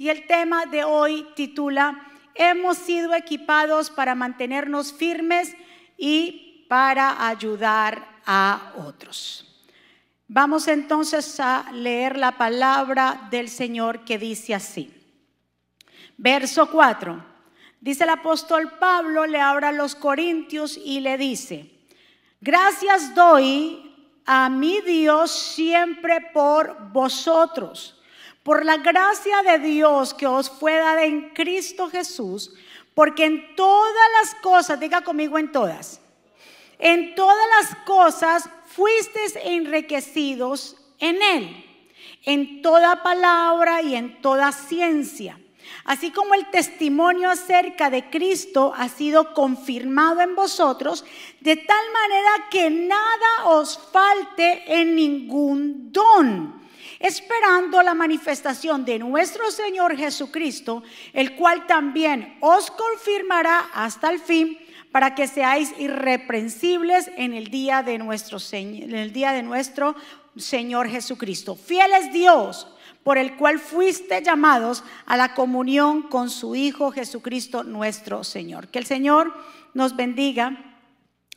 y el tema de hoy titula Hemos sido equipados para mantenernos firmes y para ayudar a otros. Vamos entonces a leer la palabra del Señor que dice así. Verso 4. Dice el apóstol Pablo, le habla a los corintios y le dice, gracias doy a mi Dios siempre por vosotros, por la gracia de Dios que os fue dada en Cristo Jesús, porque en todas las cosas, diga conmigo en todas, en todas las cosas fuisteis enriquecidos en Él, en toda palabra y en toda ciencia. Así como el testimonio acerca de Cristo ha sido confirmado en vosotros, de tal manera que nada os falte en ningún don, esperando la manifestación de nuestro Señor Jesucristo, el cual también os confirmará hasta el fin para que seáis irreprensibles en el día de nuestro, en el día de nuestro Señor Jesucristo. Fiel es Dios por el cual fuiste llamados a la comunión con su Hijo Jesucristo nuestro Señor. Que el Señor nos bendiga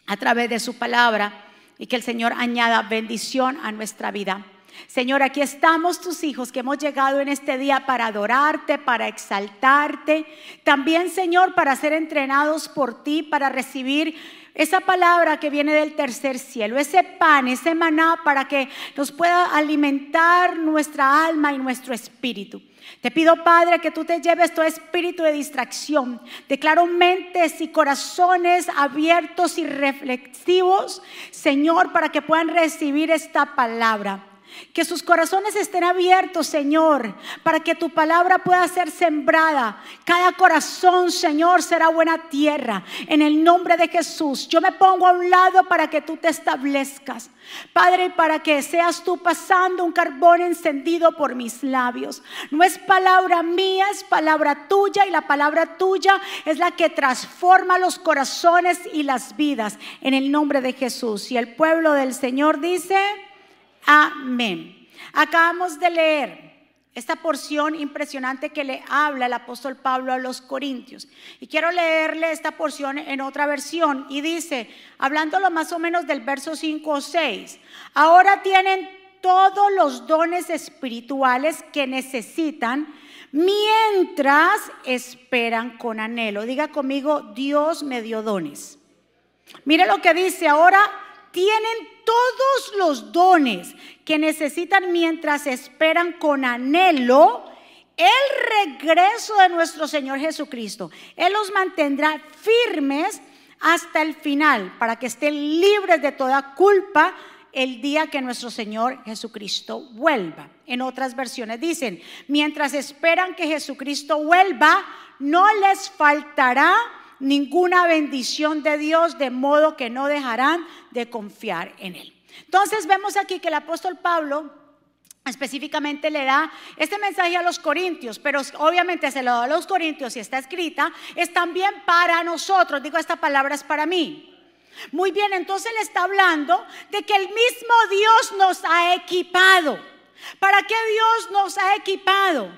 a través de su palabra y que el Señor añada bendición a nuestra vida. Señor, aquí estamos tus hijos que hemos llegado en este día para adorarte, para exaltarte. También, Señor, para ser entrenados por ti, para recibir esa palabra que viene del tercer cielo, ese pan, ese maná para que nos pueda alimentar nuestra alma y nuestro espíritu. Te pido, Padre, que tú te lleves todo espíritu de distracción. Declaro mentes y corazones abiertos y reflexivos, Señor, para que puedan recibir esta palabra. Que sus corazones estén abiertos, Señor, para que tu palabra pueda ser sembrada. Cada corazón, Señor, será buena tierra. En el nombre de Jesús, yo me pongo a un lado para que tú te establezcas. Padre, para que seas tú pasando un carbón encendido por mis labios. No es palabra mía, es palabra tuya y la palabra tuya es la que transforma los corazones y las vidas. En el nombre de Jesús. Y el pueblo del Señor dice... Amén. Acabamos de leer esta porción impresionante que le habla el apóstol Pablo a los Corintios. Y quiero leerle esta porción en otra versión. Y dice, hablándolo más o menos del verso 5 o 6, ahora tienen todos los dones espirituales que necesitan mientras esperan con anhelo. Diga conmigo, Dios me dio dones. Mire lo que dice, ahora tienen todos los dones que necesitan mientras esperan con anhelo el regreso de nuestro Señor Jesucristo. Él los mantendrá firmes hasta el final para que estén libres de toda culpa el día que nuestro Señor Jesucristo vuelva. En otras versiones dicen, mientras esperan que Jesucristo vuelva, no les faltará ninguna bendición de Dios, de modo que no dejarán de confiar en Él. Entonces vemos aquí que el apóstol Pablo específicamente le da este mensaje a los corintios, pero obviamente se lo da a los corintios y está escrita, es también para nosotros, digo, esta palabra es para mí. Muy bien, entonces le está hablando de que el mismo Dios nos ha equipado. ¿Para qué Dios nos ha equipado?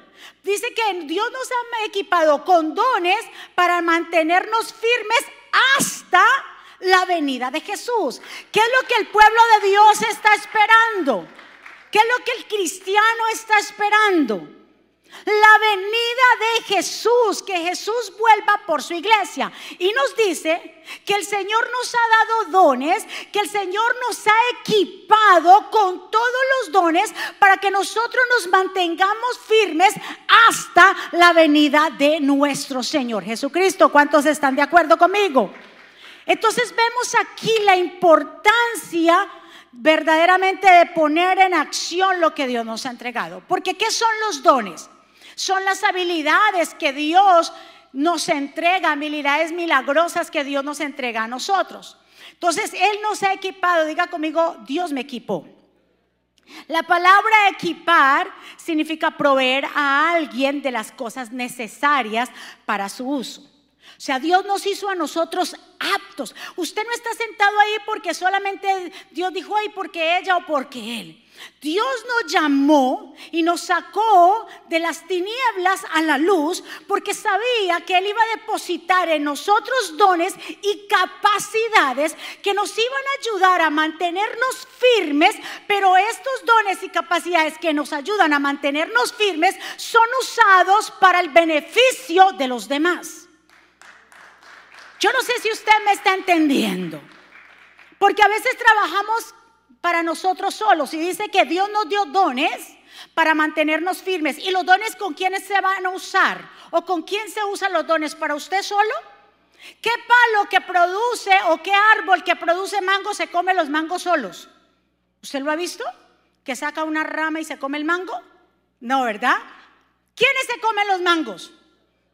Dice que Dios nos ha equipado con dones para mantenernos firmes hasta la venida de Jesús. ¿Qué es lo que el pueblo de Dios está esperando? ¿Qué es lo que el cristiano está esperando? La venida de Jesús, que Jesús vuelva por su iglesia. Y nos dice que el Señor nos ha dado dones, que el Señor nos ha equipado con todos los dones para que nosotros nos mantengamos firmes hasta la venida de nuestro Señor Jesucristo. ¿Cuántos están de acuerdo conmigo? Entonces vemos aquí la importancia verdaderamente de poner en acción lo que Dios nos ha entregado. Porque ¿qué son los dones? Son las habilidades que Dios nos entrega, habilidades milagrosas que Dios nos entrega a nosotros. Entonces, Él nos ha equipado, diga conmigo, Dios me equipó. La palabra equipar significa proveer a alguien de las cosas necesarias para su uso. O sea, Dios nos hizo a nosotros aptos. Usted no está sentado ahí porque solamente Dios dijo, ay, porque ella o porque él. Dios nos llamó y nos sacó de las tinieblas a la luz porque sabía que Él iba a depositar en nosotros dones y capacidades que nos iban a ayudar a mantenernos firmes, pero estos dones y capacidades que nos ayudan a mantenernos firmes son usados para el beneficio de los demás. Yo no sé si usted me está entendiendo. Porque a veces trabajamos para nosotros solos y dice que Dios nos dio dones para mantenernos firmes. ¿Y los dones con quiénes se van a usar? ¿O con quién se usan los dones? ¿Para usted solo? ¿Qué palo que produce o qué árbol que produce mango se come los mangos solos? ¿Usted lo ha visto? ¿Que saca una rama y se come el mango? No, ¿verdad? ¿Quiénes se comen los mangos?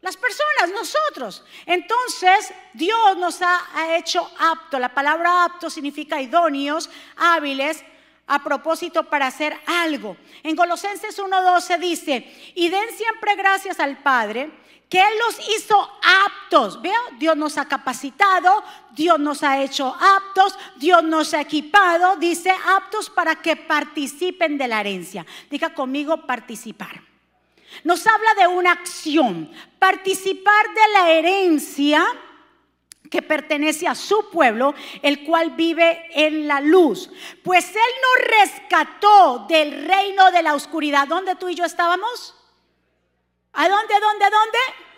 Las personas, nosotros. Entonces, Dios nos ha, hecho apto. La palabra apto significa idóneos, hábiles, a propósito para hacer algo. En Colosenses 1.12 dice, y den siempre gracias al Padre, que Él los hizo aptos. Veo, Dios nos ha capacitado, Dios nos ha hecho aptos, Dios nos ha equipado, dice aptos para que participen de la herencia. Diga conmigo participar. Nos habla de una acción, participar de la herencia que pertenece a su pueblo, el cual vive en la luz. Pues Él nos rescató del reino de la oscuridad. ¿Dónde tú y yo estábamos? ¿A dónde, dónde, dónde?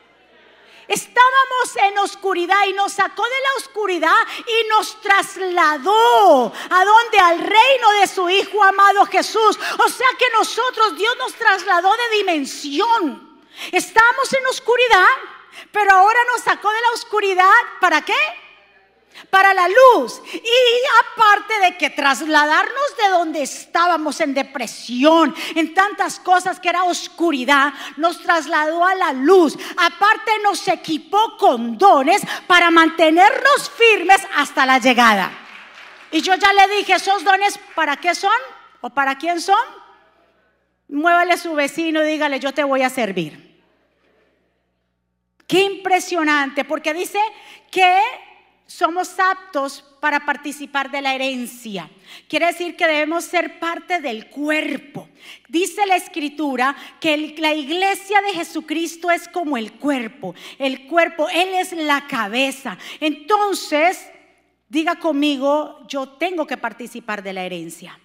Oscuridad y nos sacó de la oscuridad y nos trasladó a donde al reino de su Hijo amado Jesús. O sea que nosotros, Dios nos trasladó de dimensión. Estábamos en oscuridad, pero ahora nos sacó de la oscuridad. ¿Para qué? Para la luz. Y aparte de que trasladarnos de donde estábamos en depresión, en tantas cosas que era oscuridad, nos trasladó a la luz. Aparte nos equipó con dones para mantenernos firmes hasta la llegada. Y yo ya le dije, ¿esos dones para qué son? ¿O para quién son? Muévale a su vecino y dígale, yo te voy a servir. Qué impresionante, porque dice que somos aptos para participar de la herencia. Quiere decir que debemos ser parte del cuerpo. Dice la escritura que la iglesia de Jesucristo es como el cuerpo. El cuerpo, Él es la cabeza. Entonces, diga conmigo, yo tengo que participar de la herencia.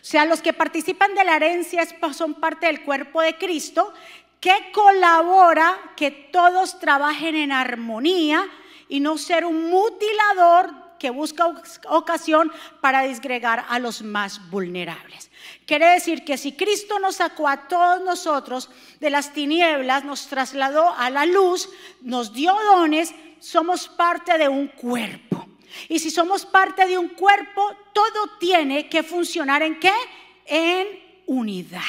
O sea, los que participan de la herencia son parte del cuerpo de Cristo que colabora que todos trabajen en armonía y no ser un mutilador que busca ocasión para disgregar a los más vulnerables. Quiere decir que si Cristo nos sacó a todos nosotros de las tinieblas, nos trasladó a la luz, nos dio dones, somos parte de un cuerpo. Y si somos parte de un cuerpo, todo tiene que funcionar en qué? En unidad.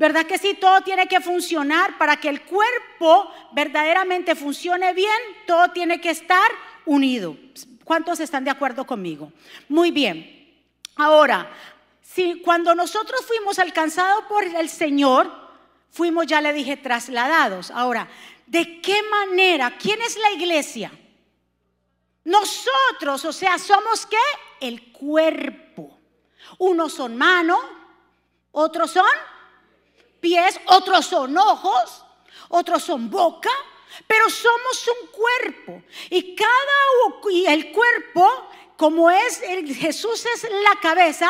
¿Verdad que sí? Todo tiene que funcionar para que el cuerpo verdaderamente funcione bien, todo tiene que estar unido. ¿Cuántos están de acuerdo conmigo? Muy bien. Ahora, si cuando nosotros fuimos alcanzados por el Señor, fuimos, ya le dije, trasladados. Ahora, ¿de qué manera? ¿Quién es la iglesia? Nosotros, o sea, somos qué? El cuerpo. Unos son manos, otros son pies, otros son ojos, otros son boca, pero somos un cuerpo. Y cada y el cuerpo, como es Jesús es la cabeza,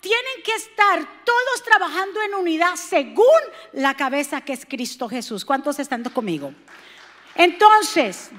tienen que estar todos trabajando en unidad según la cabeza que es Cristo Jesús. ¿Cuántos están conmigo? Entonces,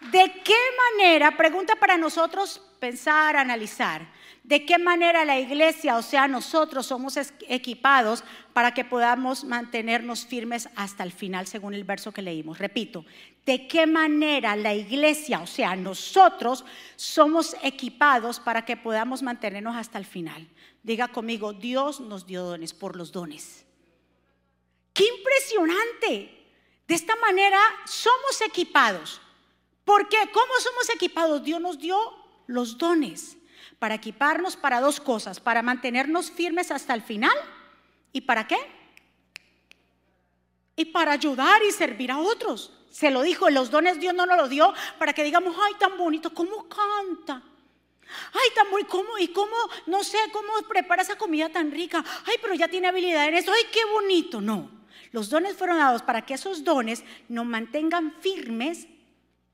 ¿de qué manera, pregunta para nosotros pensar, analizar, de qué manera la iglesia, o sea, nosotros somos equipados para que podamos mantenernos firmes hasta el final, según el verso que leímos. Repito, de qué manera la iglesia, o sea, nosotros somos equipados para que podamos mantenernos hasta el final. Diga conmigo, Dios nos dio dones por los dones. ¡Qué impresionante! De esta manera somos equipados. ¿Por qué? ¿Cómo somos equipados? Dios nos dio los dones para equiparnos para dos cosas, para mantenernos firmes hasta el final y para qué? y para ayudar y servir a otros. Se lo dijo, los dones Dios no nos lo dio para que digamos, ay, tan bonito, ¿cómo canta? Ay, tan bonito, ¿cómo? ¿Y cómo? No sé, ¿cómo prepara esa comida tan rica? Ay, pero ya tiene habilidad en eso, ay, qué bonito. No, los dones fueron dados para que esos dones nos mantengan firmes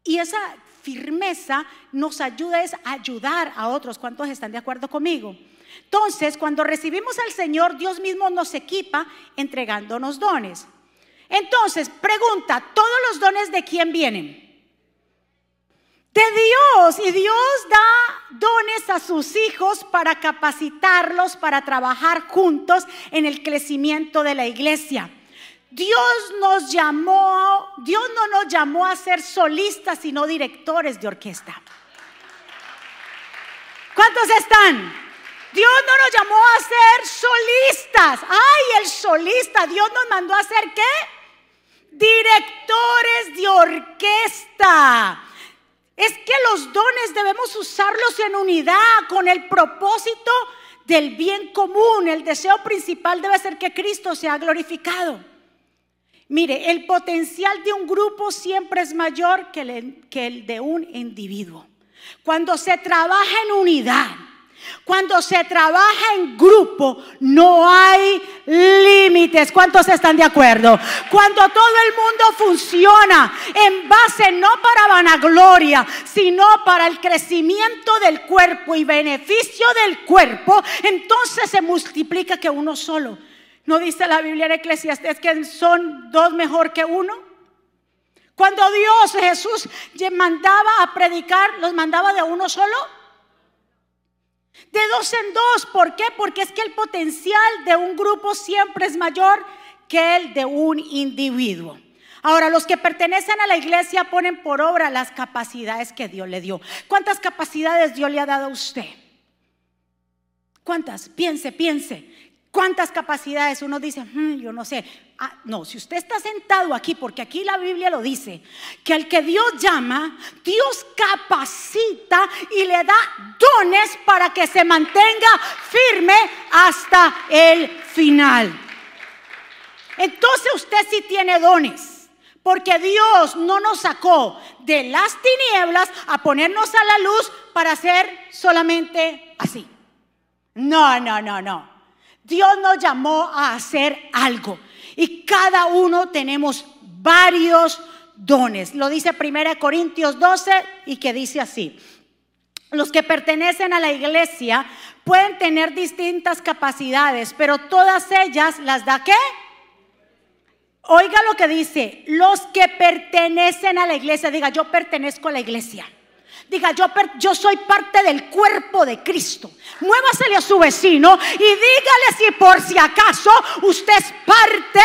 y esa firmeza nos ayuda a ayudar a otros. ¿Cuántos están de acuerdo conmigo? Entonces, cuando recibimos al Señor, Dios mismo nos equipa entregándonos dones. Entonces, pregunta, ¿todos los dones de quién vienen? De Dios. Y Dios da dones a sus hijos para capacitarlos, para trabajar juntos en el crecimiento de la iglesia. Dios nos llamó, Dios no nos llamó a ser solistas, sino directores de orquesta. ¿Cuántos están? Dios no nos llamó a ser solistas. Ay, el solista, Dios nos mandó a ser qué? directores de orquesta. Es que los dones debemos usarlos en unidad con el propósito del bien común. El deseo principal debe ser que Cristo sea glorificado. Mire, el potencial de un grupo siempre es mayor que el, de un individuo. Cuando se trabaja en unidad, cuando se trabaja en grupo, no hay límites. ¿Cuántos están de acuerdo? Cuando todo el mundo funciona en base no para vanagloria, sino para el crecimiento del cuerpo y beneficio del cuerpo, entonces se multiplica que uno solo. ¿No dice la Biblia en Eclesiastes que son dos mejor que uno? Cuando Dios, Jesús, mandaba a predicar, los mandaba de uno solo. De dos en dos. ¿Por qué? Porque es que el potencial de un grupo siempre es mayor que el de un individuo. Ahora, los que pertenecen a la iglesia ponen por obra las capacidades que Dios le dio. ¿Cuántas capacidades Dios le ha dado a usted? ¿Cuántas? Piense, piense. ¿Cuántas capacidades? Uno dice, hmm, yo no sé. Ah, no, si usted está sentado aquí, porque aquí la Biblia lo dice, que al que Dios llama, Dios capacita y le da dones para que se mantenga firme hasta el final. Entonces usted sí tiene dones. Porque Dios no nos sacó de las tinieblas a ponernos a la luz para hacer solamente así. No, no, no, no. Dios nos llamó a hacer algo y cada uno tenemos varios dones. Lo dice 1 Corintios 12 y que dice así. Los que pertenecen a la iglesia pueden tener distintas capacidades, pero todas ellas las da qué? Oiga lo que dice, los que pertenecen a la iglesia, diga, yo pertenezco a la iglesia. Diga, yo, soy parte del cuerpo de Cristo. Muévasele a su vecino y dígale si por si acaso usted es parte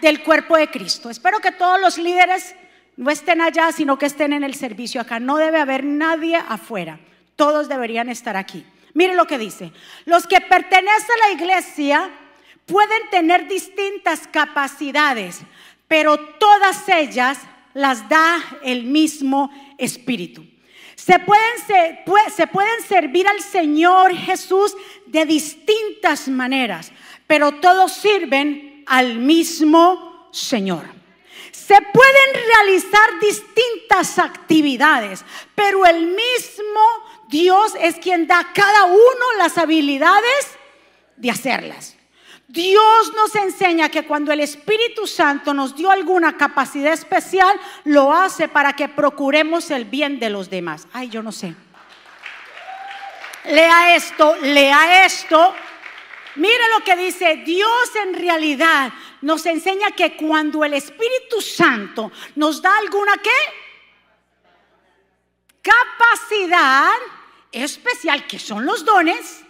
del cuerpo de Cristo. Espero que todos los líderes no estén allá, sino que estén en el servicio acá. No debe haber nadie afuera. Todos deberían estar aquí. Mire lo que dice. Los que pertenecen a la iglesia pueden tener distintas capacidades, pero todas ellas las da el mismo Espíritu. Se pueden, se pueden servir al Señor Jesús de distintas maneras, pero todos sirven al mismo Señor. Se pueden realizar distintas actividades, pero el mismo Dios es quien da a cada uno las habilidades de hacerlas. Dios nos enseña que cuando el Espíritu Santo nos dio alguna capacidad especial, lo hace para que procuremos el bien de los demás. Ay, yo no sé. Lea esto, lea esto. Mire lo que dice, Dios en realidad nos enseña que cuando el Espíritu Santo nos da alguna qué? Capacidad especial, que son los dones,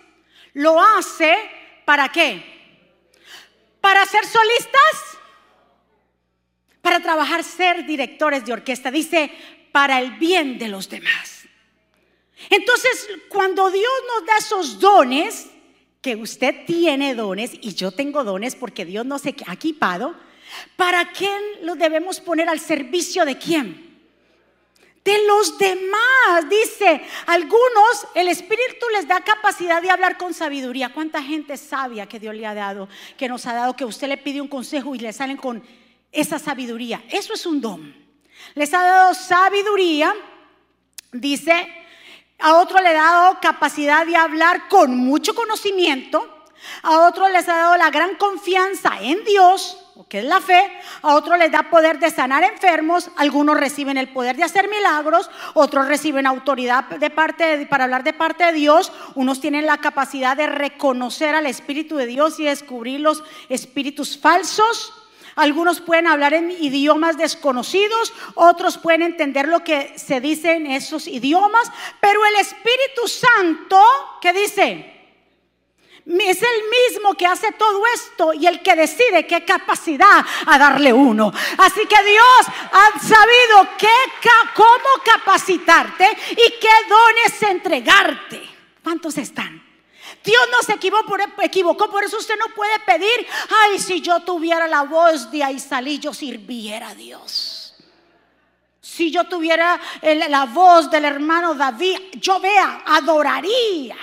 lo hace para qué? Para ser solistas, para trabajar, ser directores de orquesta. Dice, para el bien de los demás. Entonces, cuando Dios nos da esos dones, que usted tiene dones y yo tengo dones porque Dios nos ha equipado, ¿para quién los debemos poner al servicio de quién? De los demás. Dice, algunos el Espíritu les da capacidad de hablar con sabiduría. ¿Cuánta gente sabia que Dios le ha dado, que nos ha dado, que usted le pide un consejo y le salen con esa sabiduría. Eso es un don. Les ha dado sabiduría, dice, a otro le ha dado capacidad de hablar con mucho conocimiento, a otro les ha dado la gran confianza en Dios, que es la fe, a otros les da poder de sanar enfermos, algunos reciben el poder de hacer milagros, otros reciben autoridad de parte para hablar de parte de Dios, unos tienen la capacidad de reconocer al Espíritu de Dios y descubrir los espíritus falsos. Algunos pueden hablar en idiomas desconocidos, otros pueden entender lo que se dice en esos idiomas, pero el Espíritu Santo, ¿qué dice? Es el mismo que hace todo esto y el que decide qué capacidad a darle uno. Así que Dios ha sabido cómo capacitarte y qué dones entregarte. ¿Cuántos están? Dios no se equivocó por, eso usted no puede pedir, ay, si yo tuviera la voz de Aisalí, yo sirviera a Dios. Si yo tuviera la voz del hermano David, yo vea, adoraría.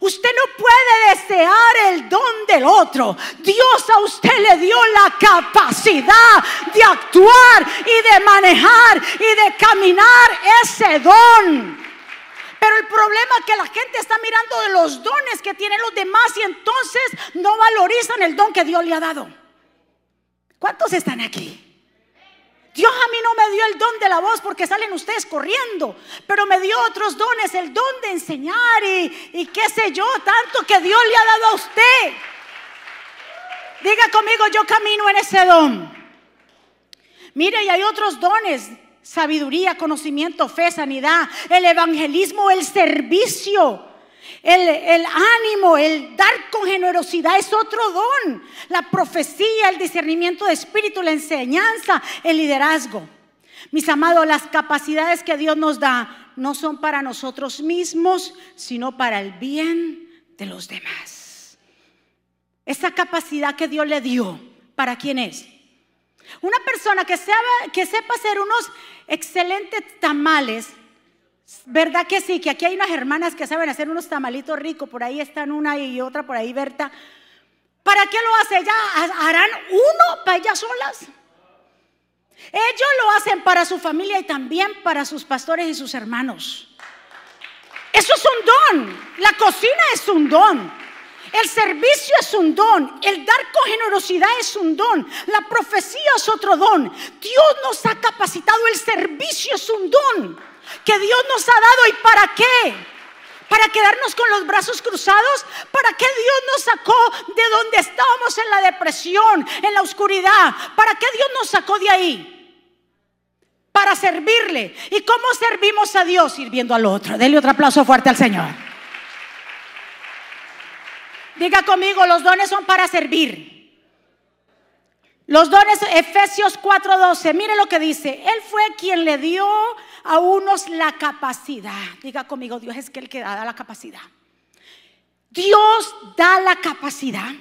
Usted no puede desear el don del otro. Dios a usted le dio la capacidad de actuar y de manejar y de caminar ese don. Pero el problema es que la gente está mirando de los dones que tienen los demás y entonces no valorizan el don que Dios le ha dado. ¿Cuántos están aquí? Dios a mí no me dio el don de la voz porque salen ustedes corriendo, pero me dio otros dones, el don de enseñar y, qué sé yo, tanto que Dios le ha dado a usted. Diga conmigo, yo camino en ese don. Mire, y hay otros dones, sabiduría, conocimiento, fe, sanidad, el evangelismo, el servicio. El, ánimo, el dar con generosidad es otro don. La profecía, el discernimiento de espíritu, la enseñanza, el liderazgo. Mis amados, las capacidades que Dios nos da no son para nosotros mismos, sino para el bien de los demás. Esa capacidad que Dios le dio, ¿para quién es? Una persona que, que sepa hacer unos excelentes tamales ¿Verdad que sí? Que aquí hay unas hermanas que saben hacer unos tamalitos ricos, por ahí están una y otra, por ahí Berta. ¿Para qué lo hace? ¿Ya harán uno para ellas solas? Ellos lo hacen para su familia y también para sus pastores y sus hermanos. Eso es un don. La cocina es un don. El servicio es un don. El dar con generosidad es un don. La profecía es otro don. Dios nos ha capacitado. El servicio es un don que Dios nos ha dado y para qué. Para quedarnos con los brazos cruzados, para qué Dios nos sacó de donde estábamos en la depresión, en la oscuridad, para qué Dios nos sacó de ahí. Para servirle. ¿Y cómo servimos a Dios? Sirviendo al otro. Dele otro aplauso fuerte al Señor. Diga conmigo, los dones son para servir. Los dones, Efesios 4:12, mire lo que dice. Él fue quien le dio a unos la capacidad. Diga conmigo, Dios es el que da la capacidad. Dios da la capacidad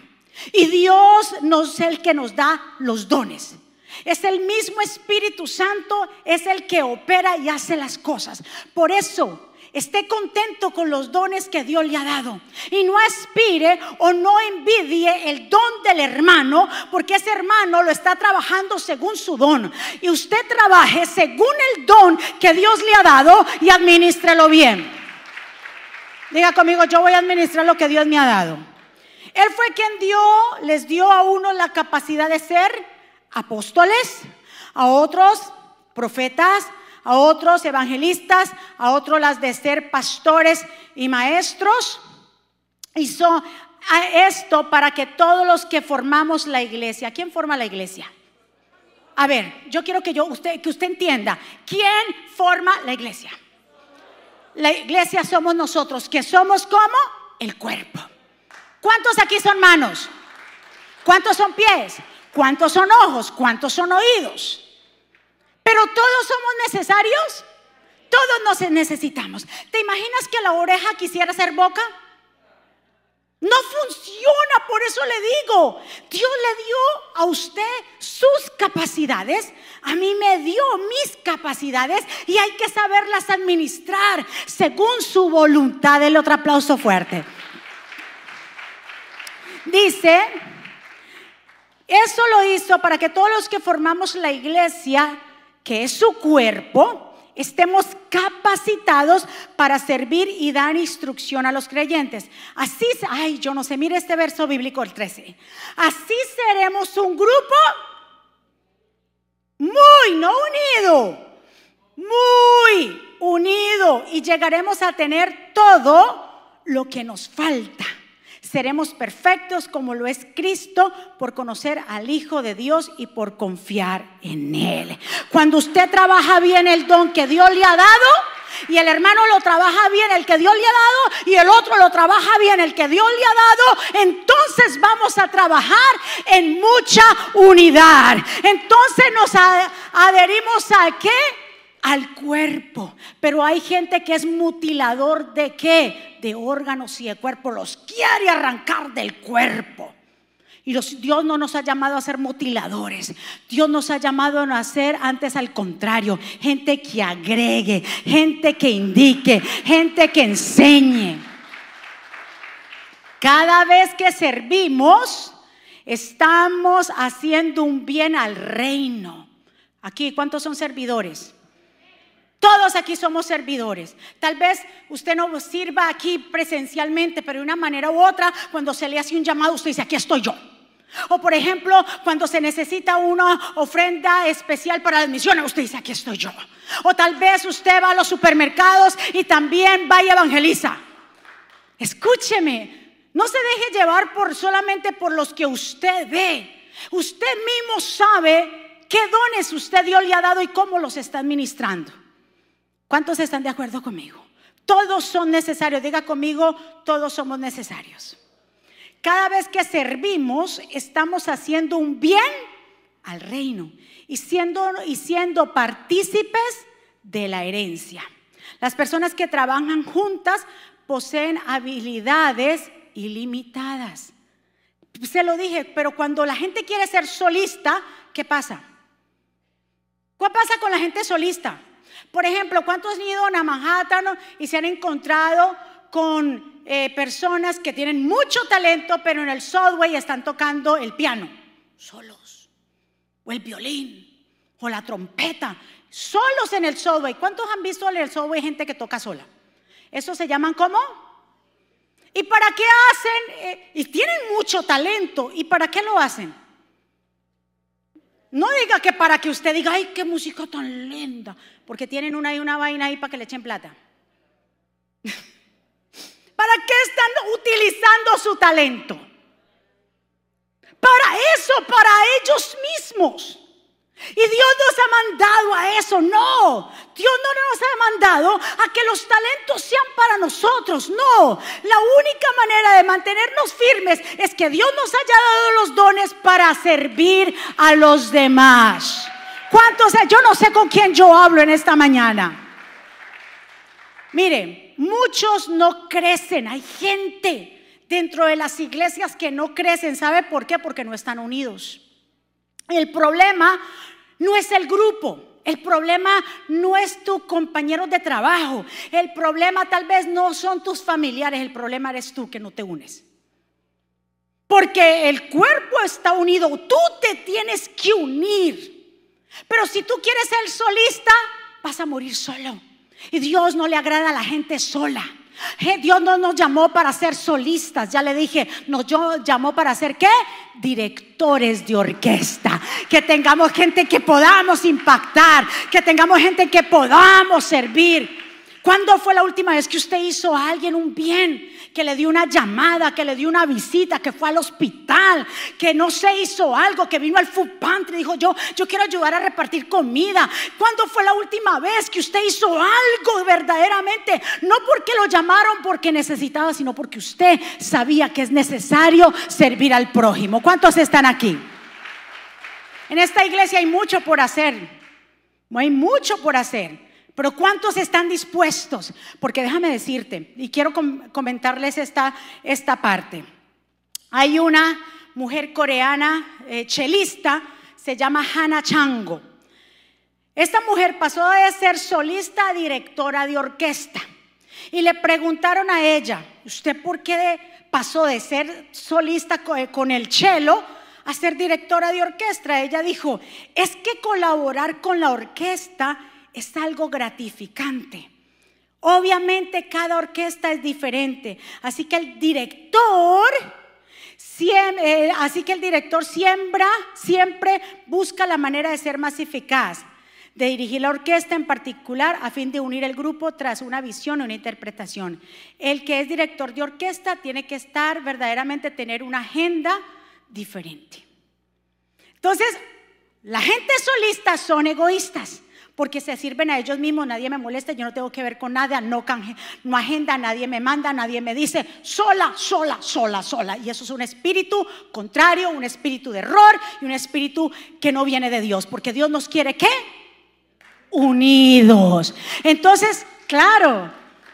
y Dios nos es el que nos da los dones. Es el mismo Espíritu Santo, es el que opera y hace las cosas. Por eso Esté contento con los dones que Dios le ha dado. Y no aspire o no envidie el don del hermano, porque ese hermano lo está trabajando según su don. Y usted trabaje según el don que Dios le ha dado y administrelo bien. Diga conmigo, yo voy a administrar lo que Dios me ha dado. Él fue quien dio, les dio a uno la capacidad de ser apóstoles, a otros profetas, a otros evangelistas, a otros las de ser pastores y maestros. Hizo esto para que todos los que formamos la iglesia, ¿quién forma la iglesia? A ver, yo quiero que, yo, usted, que usted entienda, ¿quién forma la iglesia? La iglesia somos nosotros, que somos como el cuerpo. ¿Cuántos aquí son manos? ¿Cuántos son pies? ¿Cuántos son ojos? ¿Cuántos son oídos? Pero todos somos necesarios. Todos nos necesitamos. ¿Te imaginas que la oreja quisiera ser boca? No funciona, por eso le digo, Dios le dio a usted sus capacidades, a mí me dio mis capacidades y hay que saberlas administrar según su voluntad. El otro aplauso fuerte. Dice Eso lo hizo para que todos los que formamos la iglesia, que es su cuerpo, estemos capacitados para servir y dar instrucción a los creyentes. Así, ay, yo no sé, mire este verso bíblico, el 13. Así seremos un grupo muy, no unido, muy unido y llegaremos a tener todo lo que nos falta. Seremos perfectos como lo es Cristo por conocer al Hijo de Dios y por confiar en Él. Cuando usted trabaja bien el don que Dios le ha dado, y el hermano lo trabaja bien el que Dios le ha dado y el otro lo trabaja bien el que Dios le ha dado, entonces vamos a trabajar en mucha unidad. Entonces nos adherimos a qué? Al cuerpo. Pero hay gente que es mutilador de qué? De órganos y de cuerpo. Los quiere arrancar del cuerpo. Y Dios no nos ha llamado a ser mutiladores. Dios nos ha llamado a hacer antes al contrario. Gente que agregue, gente que indique, gente que enseñe. Cada vez que servimos, estamos haciendo un bien al reino. Aquí, ¿cuántos son servidores? Todos aquí somos servidores. Tal vez usted no sirva aquí presencialmente, pero de una manera u otra, cuando se le hace un llamado, usted dice, aquí estoy yo. O por ejemplo, cuando se necesita una ofrenda especial para las misiones, usted dice, aquí estoy yo. O tal vez usted va a los supermercados y también va y evangeliza. Escúcheme, no se deje llevar solamente por los que usted ve. Usted mismo sabe qué dones usted Dios le ha dado y cómo los está administrando. ¿Cuántos están de acuerdo conmigo? Todos son necesarios. Diga conmigo, todos somos necesarios. Cada vez que servimos, estamos haciendo un bien al reino y siendo, y siendo partícipes de la herencia. Las personas que trabajan juntas poseen habilidades ilimitadas. Se lo dije, pero cuando la gente quiere ser solista, ¿qué pasa? ¿Qué pasa con la gente solista? Por ejemplo, ¿cuántos han ido a Manhattan y se han encontrado con eh, personas que tienen mucho talento, pero en el subway están tocando el piano, solos, o el violín, o la trompeta, solos en el subway? ¿Cuántos han visto en el subway gente que toca sola? Eso se llaman como ¿Y para qué hacen? Eh, y tienen mucho talento. ¿Y para qué lo hacen? No diga que para que usted diga, ay, qué música tan linda, porque tienen una y una vaina ahí para que le echen plata. ¿Para qué están utilizando su talento? Para eso, para ellos mismos. Y Dios nos ha mandado a eso, no. Dios no nos ha mandado a que los talentos sean para nosotros, no. La única manera de mantenernos firmes es que Dios nos haya dado los dones para servir a los demás. ¿Cuántos? Yo no sé con quién yo hablo en esta mañana. Miren, muchos no crecen. Hay gente dentro de las iglesias que no crecen. ¿Sabe por qué? Porque no están unidos. El problema no es el grupo. El problema no es tu compañero de trabajo. El problema tal vez no son tus familiares. El problema eres tú que no te unes. Porque el cuerpo está unido. Tú te tienes que unir. Pero si tú quieres ser solista, vas a morir solo. Y Dios no le agrada a la gente sola. Eh, Dios no nos llamó para ser solistas, ya le dije, nos llamó para ser qué? Directores de orquesta. Que tengamos gente que podamos impactar, que tengamos gente que podamos servir. ¿Cuándo fue la última vez que usted hizo a alguien un bien? Que le dio una llamada, que le dio una visita, que fue al hospital, que no se hizo algo, que vino al food pantry y dijo yo, yo quiero ayudar a repartir comida. ¿Cuándo fue la última vez que usted hizo algo verdaderamente? No porque lo llamaron porque necesitaba, sino porque usted sabía que es necesario servir al prójimo. ¿Cuántos están aquí? En esta iglesia hay mucho por hacer. Hay mucho por hacer. Pero ¿cuántos están dispuestos? Porque déjame decirte, y quiero comentarles esta, esta parte. Hay una mujer coreana eh, chelista, se llama Hana Chango. Esta mujer pasó de ser solista a directora de orquesta. Y le preguntaron a ella, ¿usted por qué pasó de ser solista con el cello a ser directora de orquesta, ella dijo, es que colaborar con la orquesta es algo gratificante. Obviamente cada orquesta es diferente, así que el director eh, así que el director siembra, siempre busca la manera de ser más eficaz, de dirigir la orquesta en particular a fin de unir el grupo tras una visión o una interpretación. El que es director de orquesta tiene que estar verdaderamente tener una agenda diferente. Entonces, la gente solista son egoístas porque se sirven a ellos mismos, nadie me molesta, yo no tengo que ver con nada, no, no agenda, nadie me manda, nadie me dice, sola, sola, sola, sola. Y eso es un espíritu contrario, un espíritu de error y un espíritu que no viene de Dios, porque Dios nos quiere qué? Unidos. Entonces, claro,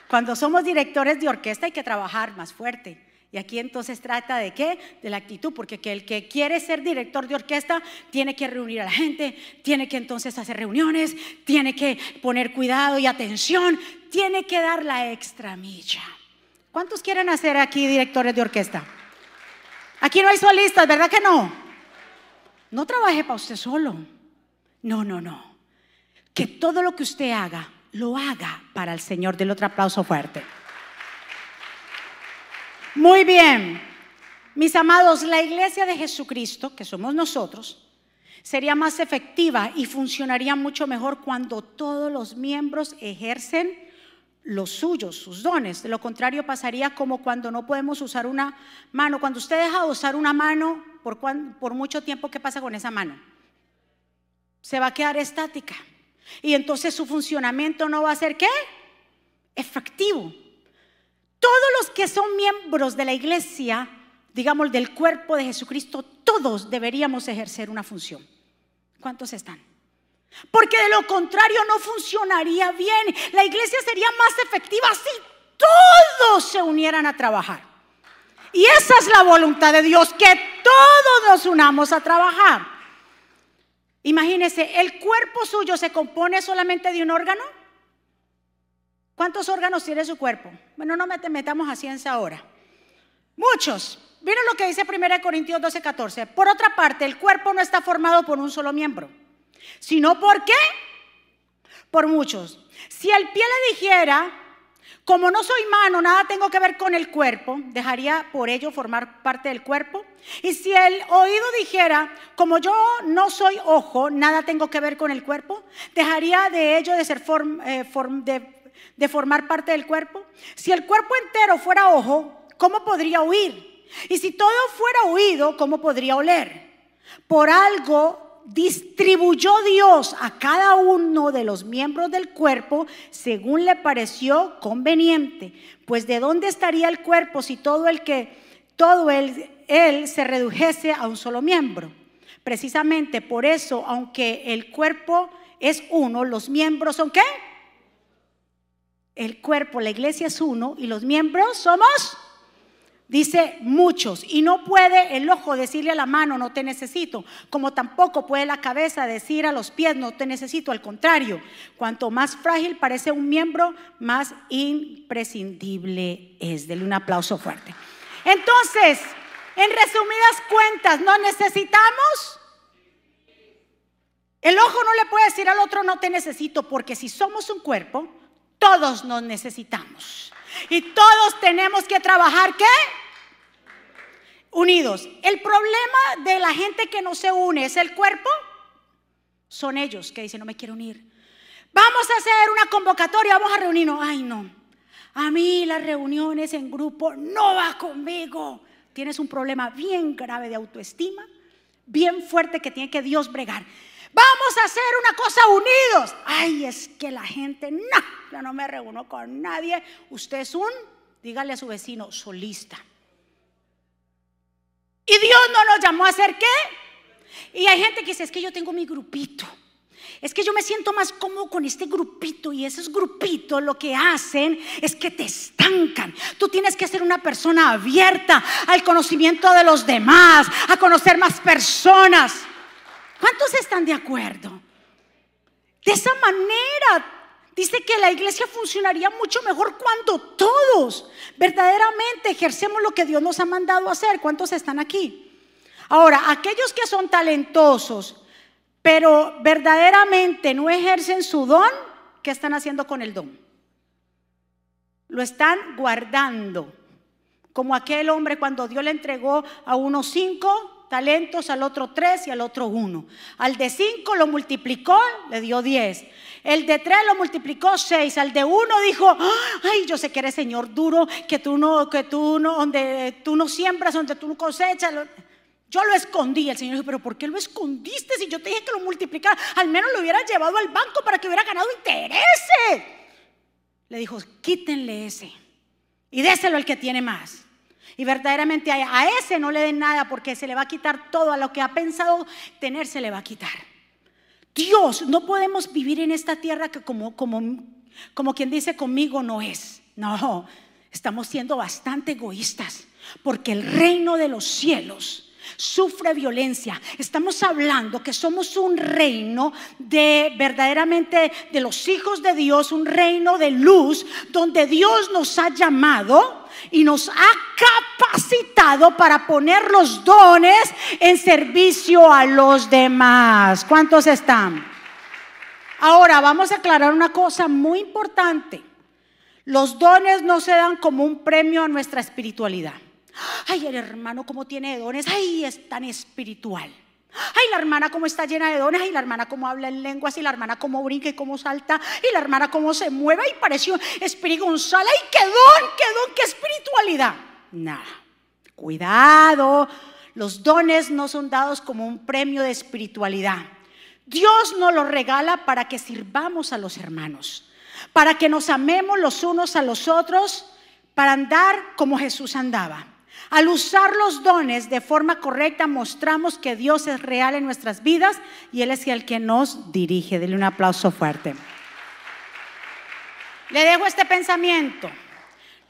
cuando somos directores de orquesta hay que trabajar más fuerte. Y aquí entonces trata de qué? De la actitud, porque el que quiere ser director de orquesta tiene que reunir a la gente, tiene que entonces hacer reuniones, tiene que poner cuidado y atención, tiene que dar la extra milla. ¿Cuántos quieren hacer aquí directores de orquesta? Aquí no hay solistas, ¿verdad que no? No trabaje para usted solo. No, no, no. Que todo lo que usted haga, lo haga para el Señor. Del otro aplauso fuerte. Muy bien, mis amados, la iglesia de Jesucristo, que somos nosotros, sería más efectiva y funcionaría mucho mejor cuando todos los miembros ejercen los suyos, sus dones. De lo contrario, pasaría como cuando no podemos usar una mano. Cuando usted deja de usar una mano por, mucho tiempo, ¿qué pasa con esa mano? Se va a quedar estática. Y entonces su funcionamiento no va a ser qué? Efectivo. Todos los que son miembros de la iglesia, digamos del cuerpo de Jesucristo, todos deberíamos ejercer una función. ¿Cuántos están? Porque de lo contrario no funcionaría bien. La iglesia sería más efectiva si todos se unieran a trabajar. Y esa es la voluntad de Dios, que todos nos unamos a trabajar. Imagínese, el cuerpo suyo se compone solamente de un órgano. ¿Cuántos órganos tiene su cuerpo? Bueno, no metamos a ciencia ahora. Muchos. Miren lo que dice 1 Corintios 12, 14. Por otra parte, el cuerpo no está formado por un solo miembro, sino por qué? Por muchos. Si el pie le dijera, como no soy mano, nada tengo que ver con el cuerpo, dejaría por ello formar parte del cuerpo. Y si el oído dijera, como yo no soy ojo, nada tengo que ver con el cuerpo, dejaría de ello de ser form, eh, de de formar parte del cuerpo? Si el cuerpo entero fuera ojo, ¿cómo podría oír? Y si todo fuera oído, ¿cómo podría oler? Por algo distribuyó Dios a cada uno de los miembros del cuerpo según le pareció conveniente. Pues de dónde estaría el cuerpo si todo el que todo él, él se redujese a un solo miembro? Precisamente por eso, aunque el cuerpo es uno, los miembros son qué? El cuerpo, la iglesia es uno y los miembros somos, dice muchos. Y no puede el ojo decirle a la mano, no te necesito, como tampoco puede la cabeza decir a los pies, no te necesito. Al contrario, cuanto más frágil parece un miembro, más imprescindible es. Dele un aplauso fuerte. Entonces, en resumidas cuentas, ¿no necesitamos? El ojo no le puede decir al otro, no te necesito, porque si somos un cuerpo, todos nos necesitamos. Y todos tenemos que trabajar, ¿qué? Unidos. El problema de la gente que no se une es el cuerpo. Son ellos que dicen, no me quiero unir. Vamos a hacer una convocatoria, vamos a reunirnos. Ay, no. A mí las reuniones en grupo no va conmigo. Tienes un problema bien grave de autoestima, bien fuerte que tiene que Dios bregar. Vamos a hacer una cosa unidos. Ay, es que la gente, no, yo no me reúno con nadie. Usted es un, dígale a su vecino, solista. Y Dios no nos llamó a hacer qué. Y hay gente que dice, es que yo tengo mi grupito. Es que yo me siento más cómodo con este grupito y esos grupitos lo que hacen es que te estancan. Tú tienes que ser una persona abierta al conocimiento de los demás, a conocer más personas. ¿Cuántos están de acuerdo? De esa manera dice que la iglesia funcionaría mucho mejor cuando todos verdaderamente ejercemos lo que Dios nos ha mandado hacer. ¿Cuántos están aquí? Ahora, aquellos que son talentosos, pero verdaderamente no ejercen su don, ¿qué están haciendo con el don? Lo están guardando. Como aquel hombre cuando Dios le entregó a unos cinco talentos, al otro tres y al otro uno. Al de cinco lo multiplicó, le dio diez. El de tres lo multiplicó seis. Al de uno dijo, ay, yo sé que eres Señor duro, que tú no, que tú no, donde tú no siembras, donde tú no cosechas. Yo lo escondí. El Señor dijo, pero ¿por qué lo escondiste si yo te dije que lo multiplicara? Al menos lo hubiera llevado al banco para que hubiera ganado intereses. Le dijo, quítenle ese y déselo al que tiene más. Y verdaderamente a ese no le den nada porque se le va a quitar todo a lo que ha pensado tener, se le va a quitar. Dios, no podemos vivir en esta tierra que como, como, como quien dice conmigo no es. No, estamos siendo bastante egoístas porque el reino de los cielos sufre violencia. Estamos hablando que somos un reino de verdaderamente de los hijos de Dios, un reino de luz donde Dios nos ha llamado y nos ha capacitado para poner los dones en servicio a los demás. ¿Cuántos están? Ahora vamos a aclarar una cosa muy importante. Los dones no se dan como un premio a nuestra espiritualidad. Ay, el hermano como tiene dones, ay, es tan espiritual. Ay, la hermana como está llena de dones, ay, la hermana como habla en lenguas, y la hermana como brinca y como salta, y la hermana como se mueve, y pareció Espíritu González, ay, qué don, qué don, qué espiritualidad. Nada, cuidado, los dones no son dados como un premio de espiritualidad. Dios nos los regala para que sirvamos a los hermanos, para que nos amemos los unos a los otros, para andar como Jesús andaba. Al usar los dones de forma correcta, mostramos que Dios es real en nuestras vidas y Él es el que nos dirige. Dele un aplauso fuerte. Le dejo este pensamiento.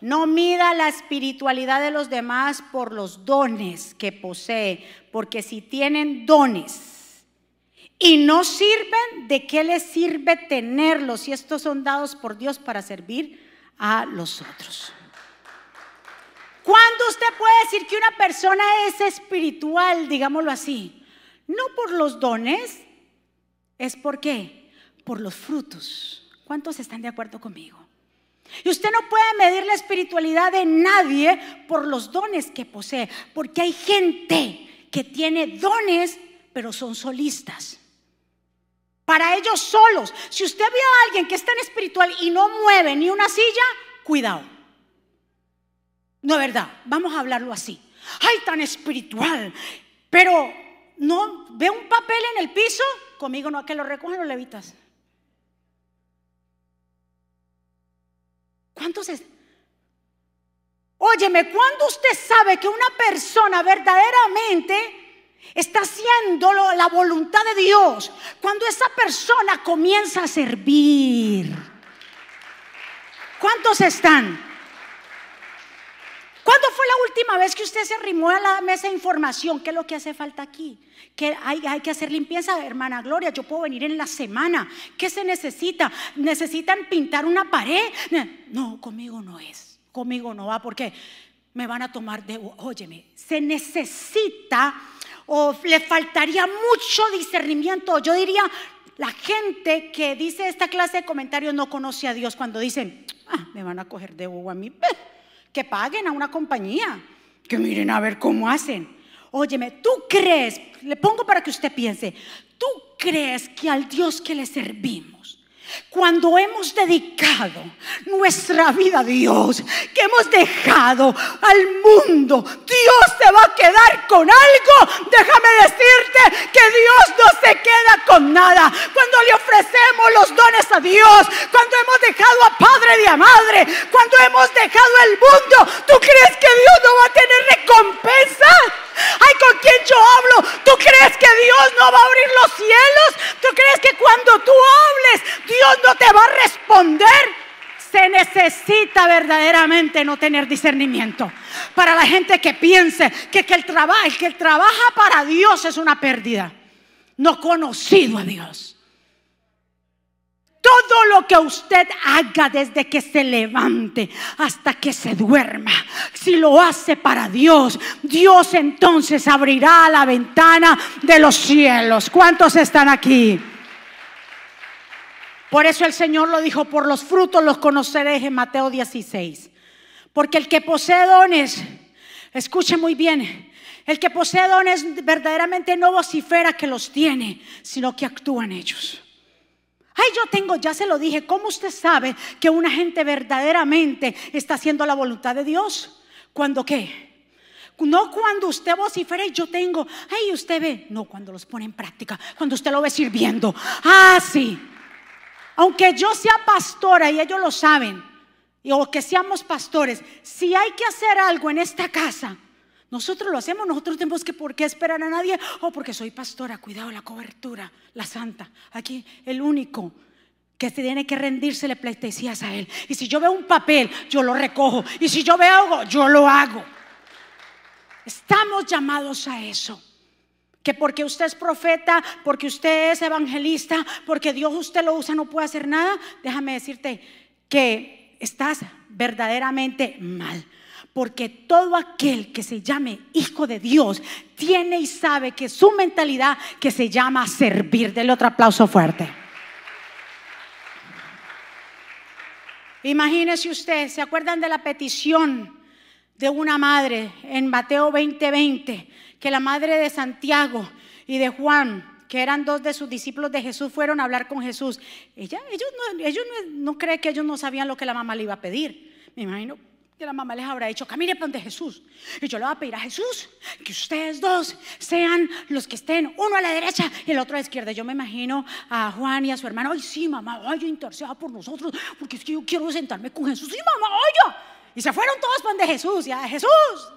No mida la espiritualidad de los demás por los dones que posee, porque si tienen dones y no sirven, ¿de qué les sirve tenerlos si estos son dados por Dios para servir a los otros? ¿Cuándo usted puede decir que una persona es espiritual, digámoslo así? No por los dones, es por qué? Por los frutos. ¿Cuántos están de acuerdo conmigo? Y usted no puede medir la espiritualidad de nadie por los dones que posee, porque hay gente que tiene dones, pero son solistas. Para ellos solos. Si usted ve a alguien que es tan espiritual y no mueve ni una silla, cuidado. No, es verdad, vamos a hablarlo así. Ay, tan espiritual. Pero no, ve un papel en el piso, conmigo no, que lo recogen los levitas. ¿Cuántos es? Óyeme, ¿cuándo usted sabe que una persona verdaderamente está haciendo la voluntad de Dios? Cuando esa persona comienza a servir. ¿Cuántos están? ¿Cuándo fue la última vez que usted se arrimó a la mesa de información? ¿Qué es lo que hace falta aquí? Que hay, que hacer limpieza, hermana Gloria. Yo puedo venir en la semana. ¿Qué se necesita? ¿Necesitan pintar una pared? No, conmigo no es. Conmigo no va porque me van a tomar de. Óyeme, se necesita o le faltaría mucho discernimiento. Yo diría, la gente que dice esta clase de comentarios no conoce a Dios cuando dicen, ah, me van a coger de bobo a mí que paguen a una compañía, que miren a ver cómo hacen. Óyeme, ¿tú crees, le pongo para que usted piense, ¿tú crees que al Dios que le servimos, cuando hemos dedicado nuestra vida a Dios, que hemos dejado al mundo, Dios se va a quedar con algo. Déjame decirte que Dios no se queda con nada. Cuando le ofrecemos los dones a Dios, cuando hemos dejado a padre y a madre, cuando hemos dejado el mundo, ¿tú crees que Dios no va a tener recompensa? Ay, ¿con quién yo hablo? ¿Tú crees que Dios no va a abrir los cielos? ¿Tú crees que cuando tú hables, Dios no te va a responder? Se necesita verdaderamente no tener discernimiento. Para la gente que piense que, el, trabajo, que trabaja para Dios es una pérdida. No conocido a Dios. Todo lo que usted haga desde que se levante hasta que se duerma, si lo hace para Dios, Dios entonces abrirá la ventana de los cielos. ¿Cuántos están aquí? Por eso el Señor lo dijo, por los frutos los conoceréis en Mateo 16. Porque el que posee dones, escuche muy bien, el que posee dones verdaderamente no vocifera que los tiene, sino que actúa en ellos. Ay, yo tengo, ya se lo dije, ¿cómo usted sabe que una gente verdaderamente está haciendo la voluntad de Dios? ¿Cuándo qué? No cuando usted vocifera y yo tengo, ay, usted ve, no, cuando los pone en práctica, cuando usted lo ve sirviendo. Ah, sí. Aunque yo sea pastora y ellos lo saben, o que seamos pastores, si hay que hacer algo en esta casa, nosotros lo hacemos, nosotros tenemos que por qué esperar a nadie, o oh, porque soy pastora, cuidado la cobertura, la santa. Aquí el único que tiene que rendirse le pleitesías a él. Y si yo veo un papel, yo lo recojo. Y si yo veo algo, yo lo hago. Estamos llamados a eso. Que porque usted es profeta, porque usted es evangelista, porque Dios usted lo usa, no puede hacer nada. Déjame decirte que estás verdaderamente mal. Porque todo aquel que se llame hijo de Dios tiene y sabe que su mentalidad que se llama servir. Dele otro aplauso fuerte. Imagínese usted, ¿se acuerdan de la petición de una madre en Mateo 20:20? que la madre de Santiago y de Juan que eran dos de sus discípulos de Jesús, fueron a hablar con Jesús. Ella, ellos no, ellos no creen que ellos no sabían lo que la mamá le iba a pedir. Me imagino que la mamá les habrá dicho, camine para Jesús. Y yo le voy a pedir a Jesús que ustedes dos sean los que estén, uno a la derecha y el otro a la izquierda. Yo me imagino a Juan y a su hermano, ay sí, mamá, vaya, interceda por nosotros, porque es que yo quiero sentarme con Jesús. Sí, mamá, vaya. Y se fueron todos para donde Jesús. Y a Jesús,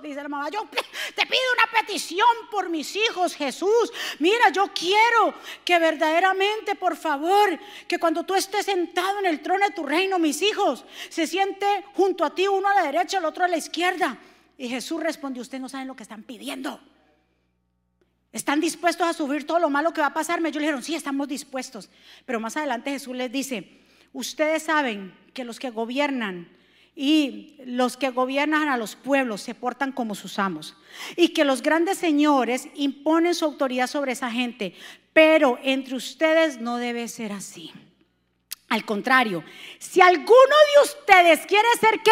dice la mamá, yo te pido una petición por mis hijos, Jesús. Mira, yo quiero que verdaderamente, por favor, que cuando tú estés sentado en el trono de tu reino, mis hijos, se siente junto a ti, uno a la derecha, el otro a la izquierda. Y Jesús respondió, ustedes no saben lo que están pidiendo. ¿Están dispuestos a subir todo lo malo que va a pasarme? Ellos le dijeron, sí, estamos dispuestos. Pero más adelante Jesús les dice, ustedes saben que los que gobiernan y los que gobiernan a los pueblos se portan como sus amos. Y que los grandes señores imponen su autoridad sobre esa gente. Pero entre ustedes no debe ser así. Al contrario, si alguno de ustedes quiere ser qué?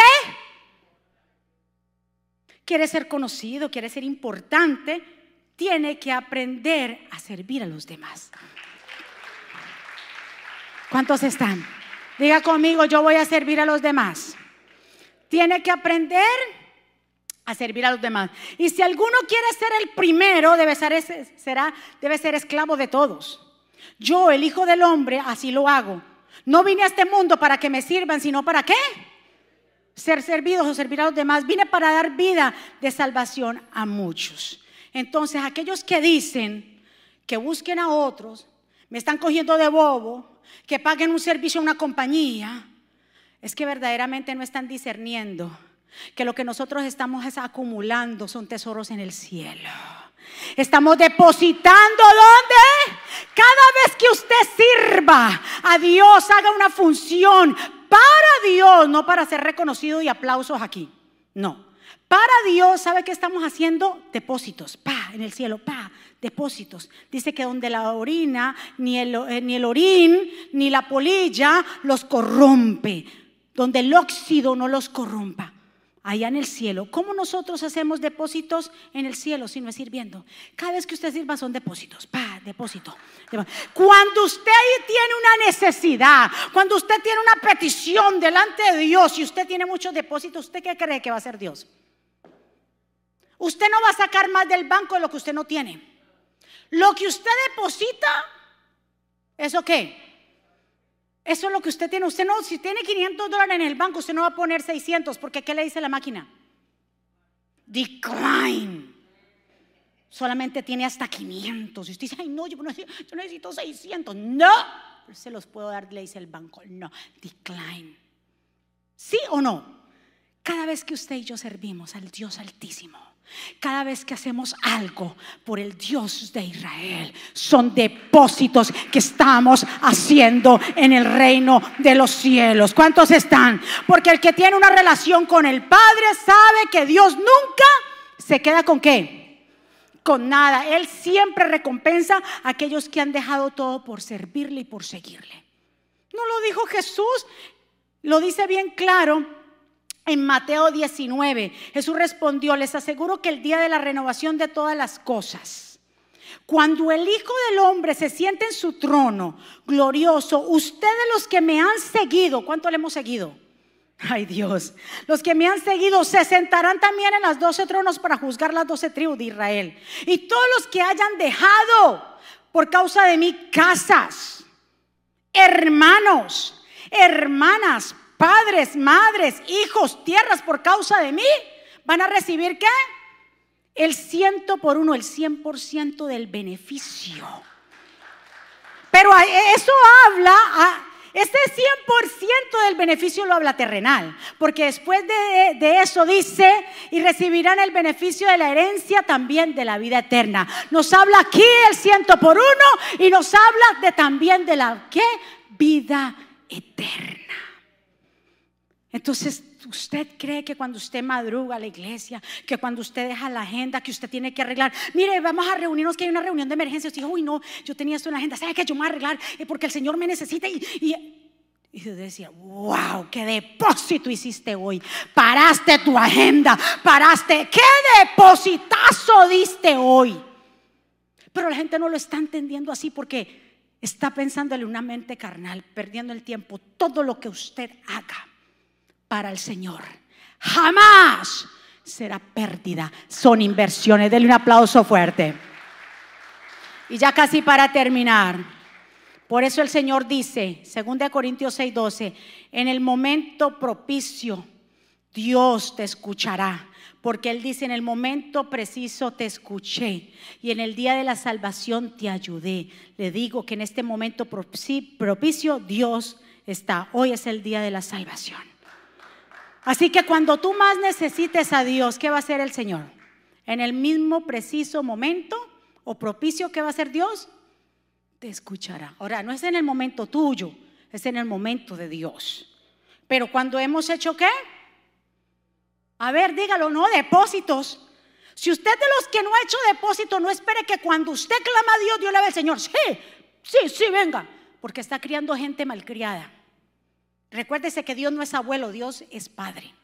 Quiere ser conocido, quiere ser importante, tiene que aprender a servir a los demás. ¿Cuántos están? Diga conmigo, yo voy a servir a los demás tiene que aprender a servir a los demás. Y si alguno quiere ser el primero, debe ser, será, debe ser esclavo de todos. Yo, el Hijo del Hombre, así lo hago. No vine a este mundo para que me sirvan, sino para qué? Ser servidos o servir a los demás. Vine para dar vida de salvación a muchos. Entonces, aquellos que dicen que busquen a otros, me están cogiendo de bobo, que paguen un servicio a una compañía, es que verdaderamente no están discerniendo que lo que nosotros estamos acumulando son tesoros en el cielo. Estamos depositando ¿dónde? Cada vez que usted sirva a Dios, haga una función para Dios, no para ser reconocido y aplausos aquí. No. Para Dios, ¿sabe qué estamos haciendo? Depósitos, pa, en el cielo, pa, depósitos. Dice que donde la orina, ni el, eh, ni el orín, ni la polilla los corrompe donde el óxido no los corrompa, allá en el cielo. ¿Cómo nosotros hacemos depósitos en el cielo si no es sirviendo? Cada vez que usted sirva son depósitos, pa, depósito. Cuando usted tiene una necesidad, cuando usted tiene una petición delante de Dios y usted tiene muchos depósitos, ¿usted qué cree que va a hacer Dios? Usted no va a sacar más del banco de lo que usted no tiene. Lo que usted deposita, ¿eso qué? Eso es lo que usted tiene. Usted no, si tiene 500 dólares en el banco, usted no va a poner 600, porque ¿qué le dice la máquina? Decline. Solamente tiene hasta 500. Y usted dice, ay, no, yo necesito, 600. No, se los puedo dar, le dice el banco. No, decline. ¿Sí o no? Cada vez que usted y yo servimos al Dios Altísimo, Cada vez que hacemos algo por el Dios de Israel, son depósitos que estamos haciendo en el reino de los cielos. ¿Cuántos están? Porque el que tiene una relación con el Padre sabe que Dios nunca se queda con qué? Con nada. Él siempre recompensa a aquellos que han dejado todo por servirle y por seguirle. No lo dijo Jesús, lo dice bien claro en Mateo 19. Jesús respondió, les aseguro que el día de la renovación de todas las cosas, cuando el Hijo del Hombre se siente en su trono glorioso, ustedes los que me han seguido, ¿cuánto le hemos seguido? Ay Dios, los que me han seguido se sentarán también en las doce tronos para juzgar las doce tribus de Israel. Y todos los que hayan dejado por causa de mí casas, hermanos, hermanas, padres, madres, hijos, tierras por causa de mí, van a recibir qué? El ciento por uno, el cien por ciento del beneficio. Pero eso habla, a, este 100% del beneficio lo habla terrenal, porque después de, de, eso dice, y recibirán el beneficio de la herencia también de la vida eterna. Nos habla aquí el ciento por uno y nos habla de también de la ¿qué? vida eterna. Entonces, usted cree que cuando usted madruga a la iglesia, que cuando usted deja la agenda, que usted tiene que arreglar, mire, vamos a reunirnos, que hay una reunión de emergencia. Usted dice, uy, no, yo tenía esto en la agenda, ¿sabe que yo me voy a arreglar? Eh, porque el Señor me necesita. Y, y, y usted decía, wow, qué depósito hiciste hoy. Paraste tu agenda, paraste, qué depositazo diste hoy. Pero la gente no lo está entendiendo así porque está pensándole una mente carnal, perdiendo el tiempo. Todo lo que usted haga para el Señor. Jamás será pérdida. Son inversiones. Denle un aplauso fuerte. Y ya casi para terminar. Por eso el Señor dice, 2 Corintios 6:12, en el momento propicio Dios te escuchará. Porque Él dice, en el momento preciso te escuché y en el día de la salvación te ayudé. Le digo que en este momento propicio Dios está. Hoy es el día de la salvación. Así que cuando tú más necesites a Dios, ¿qué va a hacer el Señor? En el mismo preciso momento o propicio que va a hacer Dios, te escuchará. Ahora, no es en el momento tuyo, es en el momento de Dios. Pero cuando hemos hecho qué? A ver, dígalo, no, depósitos. Si usted de los que no ha hecho depósito, no espere que cuando usted clama a Dios, Dios le ve al Señor. Sí, sí, sí, venga. Porque está criando gente malcriada. Recuérdese que Dios no es abuelo, Dios es padre.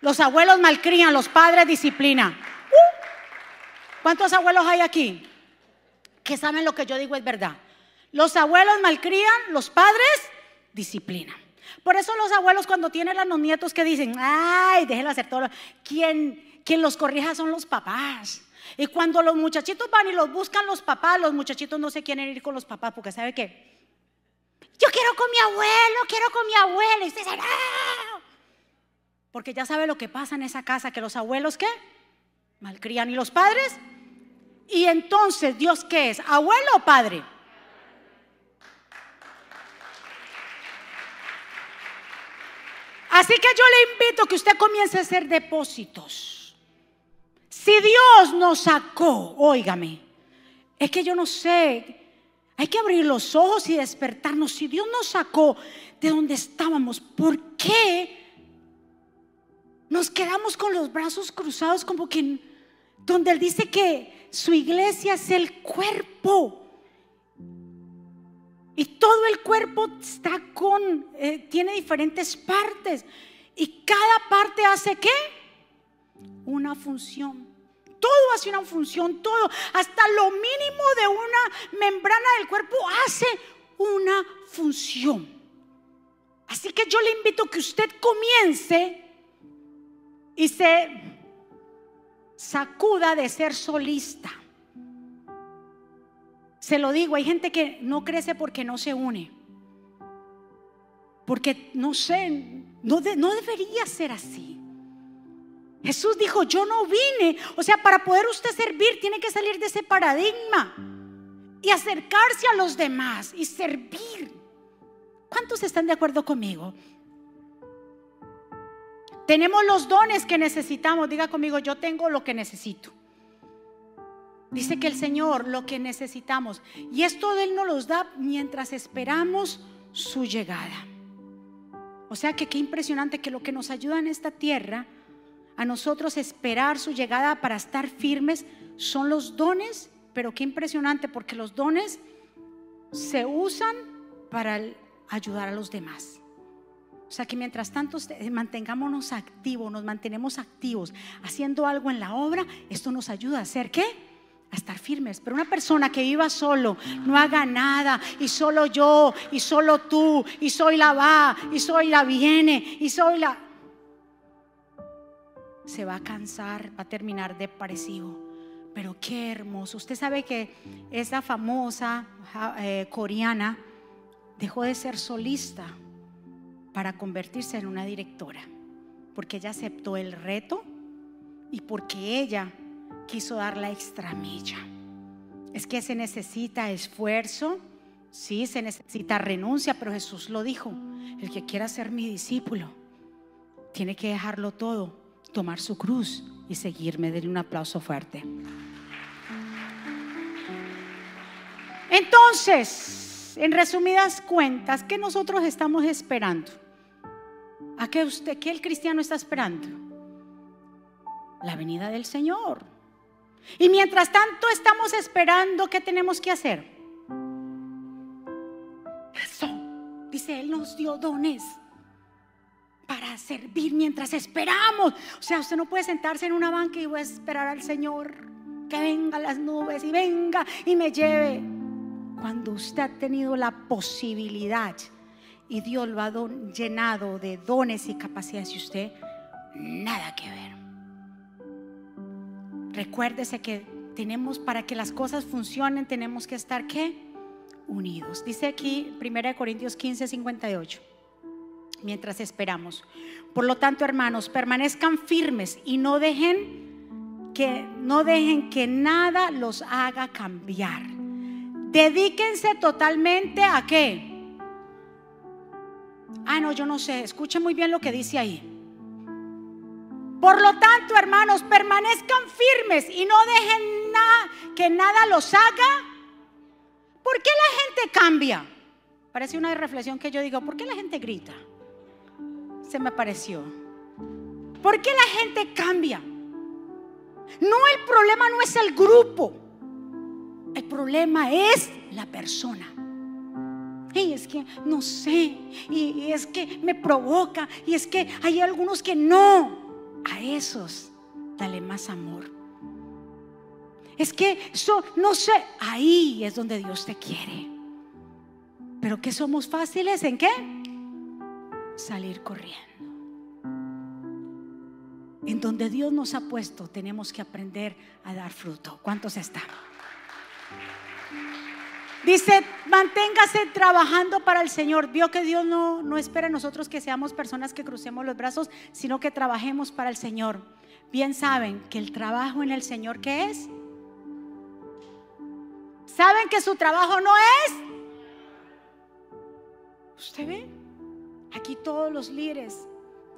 Los abuelos malcrían, los padres disciplinan. Uh, ¿Cuántos abuelos hay aquí? Que saben lo que yo digo es verdad. Los abuelos malcrían, los padres disciplinan. Por eso los abuelos cuando tienen a los nietos que dicen, ay, déjenlo hacer todo. Quien, quien los corrija son los papás. Y cuando los muchachitos van y los buscan los papás, los muchachitos no se quieren ir con los papás porque sabe que yo quiero con mi abuelo, quiero con mi abuelo. Y usted dice, ¡Ah! Porque ya sabe lo que pasa en esa casa, que los abuelos, ¿qué? Malcrían y los padres. Y entonces, ¿Dios qué es? ¿Abuelo o padre? Así que yo le invito que usted comience a hacer depósitos. Si Dios nos sacó, óigame, es que yo no sé hay que abrir los ojos y despertarnos. Si Dios nos sacó de donde estábamos, ¿por qué nos quedamos con los brazos cruzados como que donde Él dice que su iglesia es el cuerpo? Y todo el cuerpo está con, eh, tiene diferentes partes. Y cada parte hace qué? Una función. Todo hace una función, todo, hasta lo mínimo de una membrana del cuerpo hace una función. Así que yo le invito que usted comience y se sacuda de ser solista. Se lo digo, hay gente que no crece porque no se une. Porque no sé, no, no debería ser así. Jesús dijo, yo no vine. O sea, para poder usted servir tiene que salir de ese paradigma y acercarse a los demás y servir. ¿Cuántos están de acuerdo conmigo? Tenemos los dones que necesitamos. Diga conmigo, yo tengo lo que necesito. Dice que el Señor lo que necesitamos. Y esto Él nos los da mientras esperamos su llegada. O sea que qué impresionante que lo que nos ayuda en esta tierra a nosotros esperar su llegada para estar firmes son los dones, pero qué impresionante porque los dones se usan para ayudar a los demás. O sea que mientras tanto mantengámonos activos, nos mantenemos activos, haciendo algo en la obra, esto nos ayuda a hacer qué? A estar firmes. Pero una persona que viva solo, no haga nada, y solo yo, y solo tú, y soy la va, y soy la viene, y soy la. Se va a cansar, va a terminar depresivo. Pero qué hermoso. Usted sabe que esa famosa eh, coreana dejó de ser solista para convertirse en una directora, porque ella aceptó el reto y porque ella quiso dar la extra milla. Es que se necesita esfuerzo, sí, se necesita renuncia, pero Jesús lo dijo, el que quiera ser mi discípulo tiene que dejarlo todo, tomar su cruz y seguirme. Denle un aplauso fuerte. Entonces, en resumidas cuentas, ¿qué nosotros estamos esperando? ¿A qué usted, qué el cristiano está esperando? La venida del Señor. Y mientras tanto estamos esperando, ¿qué tenemos que hacer? Eso. Dice, Él nos dio dones para servir mientras esperamos. O sea, usted no puede sentarse en una banca y voy a esperar al Señor que venga las nubes y venga y me lleve. Cuando usted ha tenido la posibilidad y Dios lo ha llenado de dones y capacidades y usted nada que ver. Recuérdese que tenemos para que las cosas funcionen tenemos que estar qué? Unidos. Dice aquí 1 Corintios 15, 58. Mientras esperamos. Por lo tanto, hermanos, permanezcan firmes y no dejen que no dejen que nada los haga cambiar. Dedíquense totalmente a qué? Ah, no, yo no sé. Escuchen muy bien lo que dice ahí. Por lo tanto, hermanos, permanezcan firmes y no dejen nada que nada los haga. ¿Por qué la gente cambia? Parece una reflexión que yo digo, ¿por qué la gente grita? Se me pareció. ¿Por qué la gente cambia? No, el problema no es el grupo. El problema es la persona y es que no sé, y, es que me provoca, y es que hay algunos que no. A esos, dale más amor. Es que eso, no sé, ahí es donde Dios te quiere. Pero que somos fáciles en qué? Salir corriendo. En donde Dios nos ha puesto, tenemos que aprender a dar fruto. ¿Cuántos están? Dice, manténgase trabajando para el Señor. Vio que Dios no, no espera a nosotros que seamos personas que crucemos los brazos, sino que trabajemos para el Señor. Bien saben que el trabajo en el Señor, ¿qué es? ¿Saben que su trabajo no es? ¿Usted ve? Aquí todos los líderes.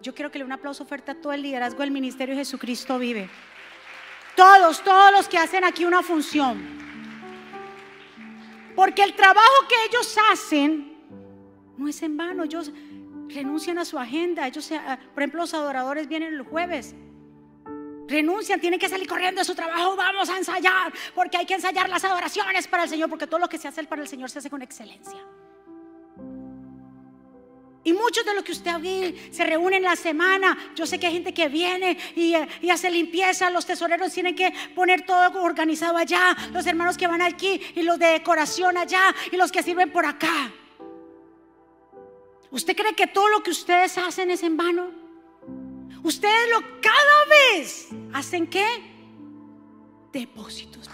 Yo quiero que le un aplauso fuerte a todo el liderazgo del ministerio de Jesucristo vive. Todos, todos los que hacen aquí una función. Porque el trabajo que ellos hacen no es en vano. Ellos renuncian a su agenda. Ellos, ah, por ejemplo, los adoradores vienen el jueves. Renuncian, tienen que salir corriendo de su trabajo. Vamos a ensayar, porque hay que ensayar las adoraciones para el Señor, porque todo lo que se hace para el Señor se hace con excelencia. Y muchos de los que usted ve se reúnen la semana. Yo sé que hay gente que viene y, y, hace limpieza. Los tesoreros tienen que poner todo organizado allá. Los hermanos que van aquí y los de decoración allá y los que sirven por acá. ¿Usted cree que todo lo que ustedes hacen es en vano? Ustedes lo cada vez hacen qué? Depósitos.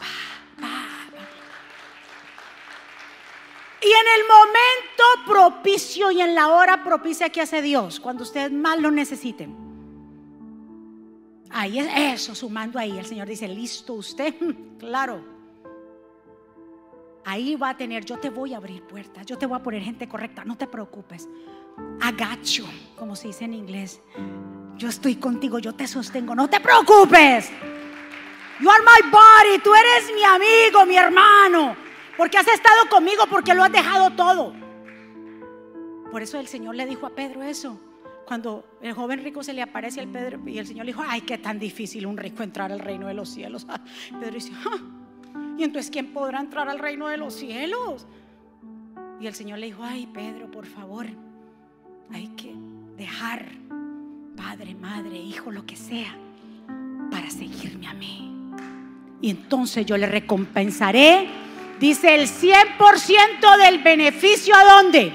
Y en el momento propicio y en la hora propicia que hace Dios, cuando ustedes más lo necesiten. Ahí es eso, sumando ahí. El Señor dice, listo usted, claro. ahí va a tener, yo te voy a abrir puertas, yo te voy a poner gente correcta, no te preocupes. Agacho, como se dice en inglés. Yo estoy contigo, yo te sostengo, no te preocupes. You are my body, tú eres mi amigo, mi hermano, porque has estado conmigo, porque lo has dejado todo. Por eso el Señor le dijo a Pedro eso. Cuando el joven rico se le aparece al Pedro y el Señor le dijo, ay, qué tan difícil un rico entrar al reino de los cielos. Pedro dice, ah, y entonces ¿quién podrá entrar al reino de los cielos? Y el Señor le dijo, ay, Pedro, por favor, hay que dejar padre, madre, hijo, lo que sea, para seguirme a mí. Y entonces yo le recompensaré, dice el 100% del beneficio a dónde?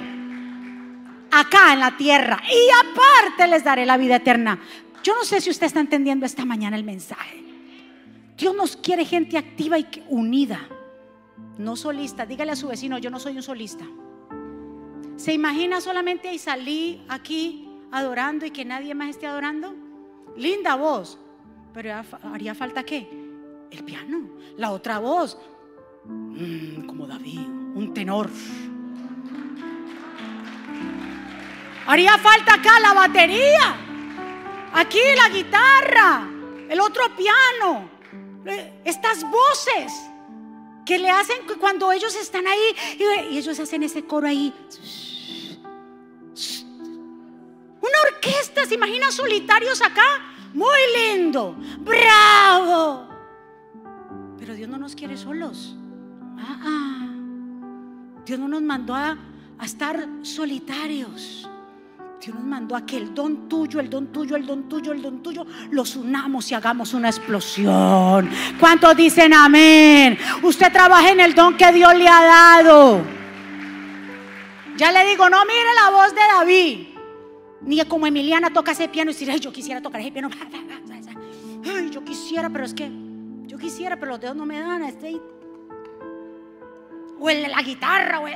Acá en la tierra. Y aparte les daré la vida eterna. Yo no sé si usted está entendiendo esta mañana el mensaje. Dios nos quiere gente activa y unida, no solista. Dígale a su vecino, yo no soy un solista. ¿Se imagina solamente y salí aquí adorando y que nadie más esté adorando? Linda voz, pero haría falta qué? El piano, la otra voz, mm, como David, un tenor. Haría falta acá la batería, aquí la guitarra, el otro piano, estas voces que le hacen cuando ellos están ahí y ellos hacen ese coro ahí. Una orquesta, ¿se imagina solitarios acá? Muy lindo, bravo. Pero Dios no nos quiere solos. Ah, ah. Dios no nos mandó a, estar solitarios. Dios nos mandó a que el don tuyo, el don tuyo, el don tuyo, el don tuyo, los unamos y hagamos una explosión. ¿Cuántos dicen amén? Usted trabaja en el don que Dios le ha dado. Ya le digo, no mire la voz de David. Ni como Emiliana toca ese piano y decir, ay, yo quisiera tocar ese piano. Ay, yo quisiera, pero es que yo quisiera, pero los dedos no me dan. Este... O el de la guitarra, o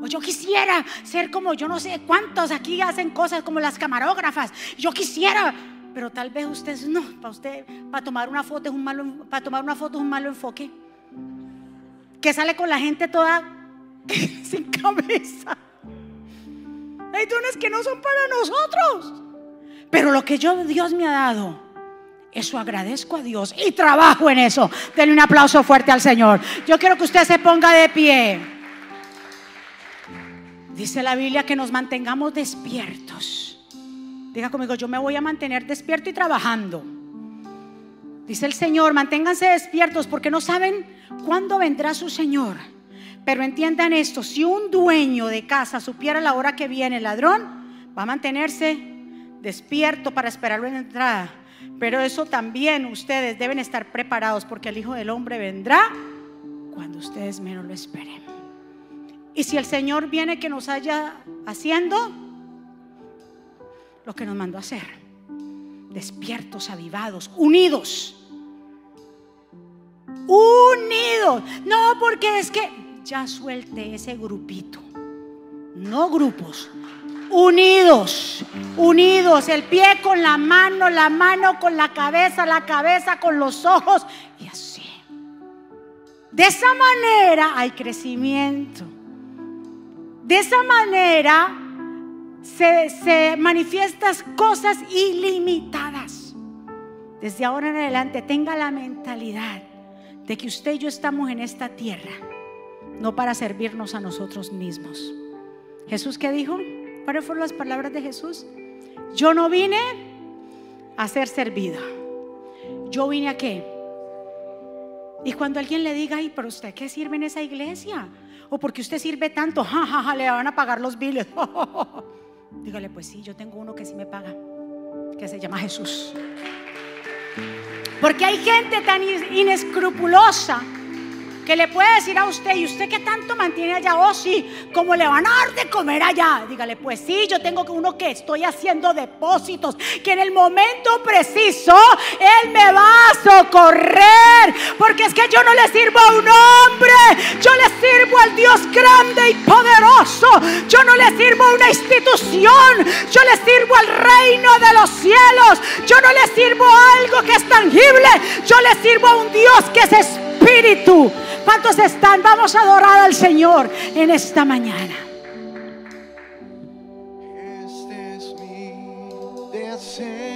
o yo quisiera ser como yo no sé cuántos aquí hacen cosas como las camarógrafas. Yo quisiera, pero tal vez usted no, para usted para tomar una foto es un malo para tomar una foto es un malo enfoque. Que sale con la gente toda sin cabeza. Hay dones que no son para nosotros. Pero lo que yo Dios me ha dado, eso agradezco a Dios y trabajo en eso. Denle un aplauso fuerte al Señor. Yo quiero que usted se ponga de pie. Dice la Biblia que nos mantengamos despiertos. Diga conmigo, yo me voy a mantener despierto y trabajando. Dice el Señor, manténganse despiertos porque no saben cuándo vendrá su Señor. Pero entiendan esto, si un dueño de casa supiera la hora que viene el ladrón, va a mantenerse despierto para esperarlo en entrada. Pero eso también ustedes deben estar preparados porque el Hijo del Hombre vendrá cuando ustedes menos lo esperen. Y si el Señor viene que nos haya haciendo lo que nos mandó a hacer, despiertos, avivados, unidos. Unidos. No, porque es que ya suelte ese grupito. No grupos. Unidos, unidos, el pie con la mano, la mano con la cabeza, la cabeza con los ojos y así. De esa manera hay crecimiento. De esa manera se, manifiestan cosas ilimitadas. Desde ahora en adelante tenga la mentalidad de que usted y yo estamos en esta tierra, no para servirnos a nosotros mismos. Jesús qué dijo? ¿Cuáles fueron las palabras de Jesús? Yo no vine a ser servido. Yo vine a qué? Y cuando alguien le diga, ay, pero usted qué sirve en esa iglesia? o porque usted sirve tanto, ja, le van a pagar los biles. Dígale, pues sí, yo tengo uno que sí me paga, que se llama Jesús. Porque hay gente tan inescrupulosa que le puede decir a usted, ¿y usted qué tanto mantiene allá? Oh, sí, como le van a dar de comer allá. Dígale, pues sí, yo tengo uno que estoy haciendo depósitos, que en el momento preciso Él me va a socorrer. Porque es que yo no le sirvo a un hombre, yo le sirvo al Dios grande y poderoso. Yo no le sirvo a una institución, yo le sirvo al reino de los cielos. Yo no le sirvo a algo que es tangible, yo le sirvo a un Dios que es espíritu. ¿Cuántos están? Vamos a adorar al Señor en esta mañana. Este es mi deseo.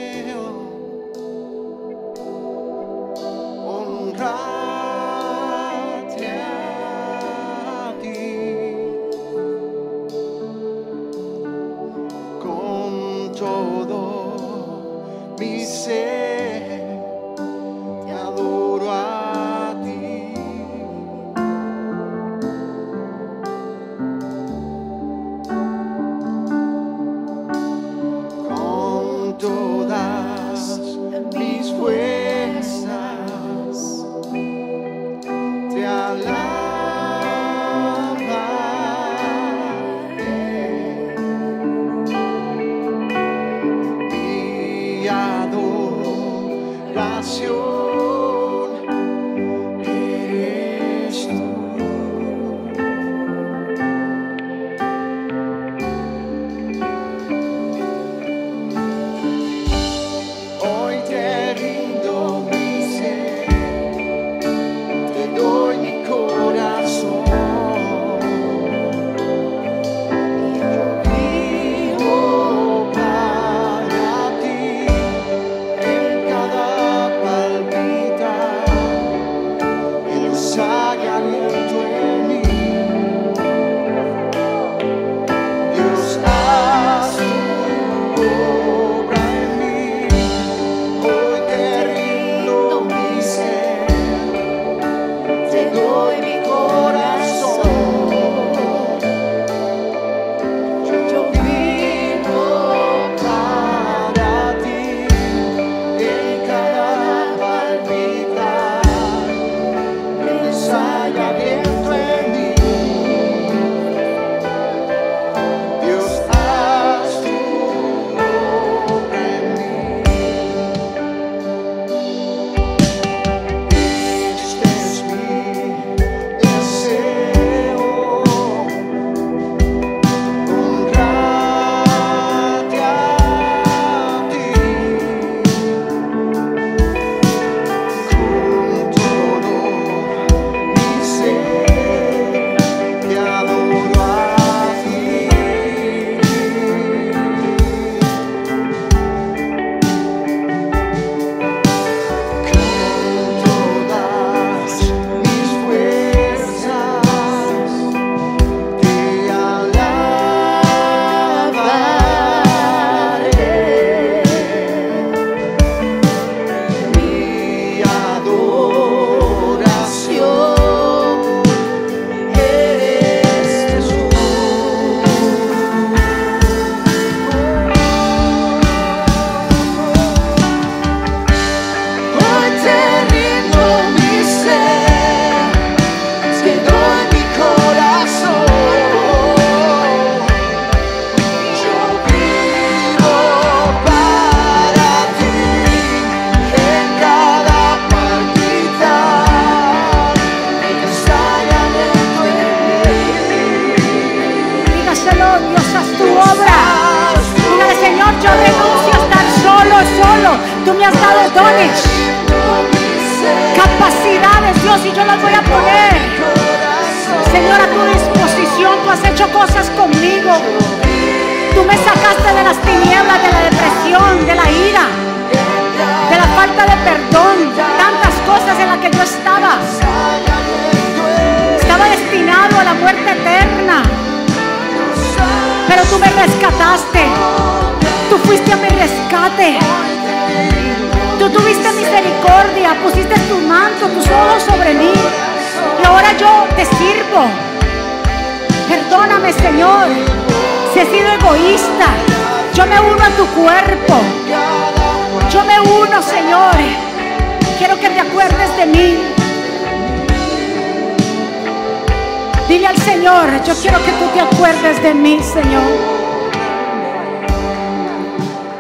Dile al Señor, yo quiero que tú te acuerdes de mí, Señor.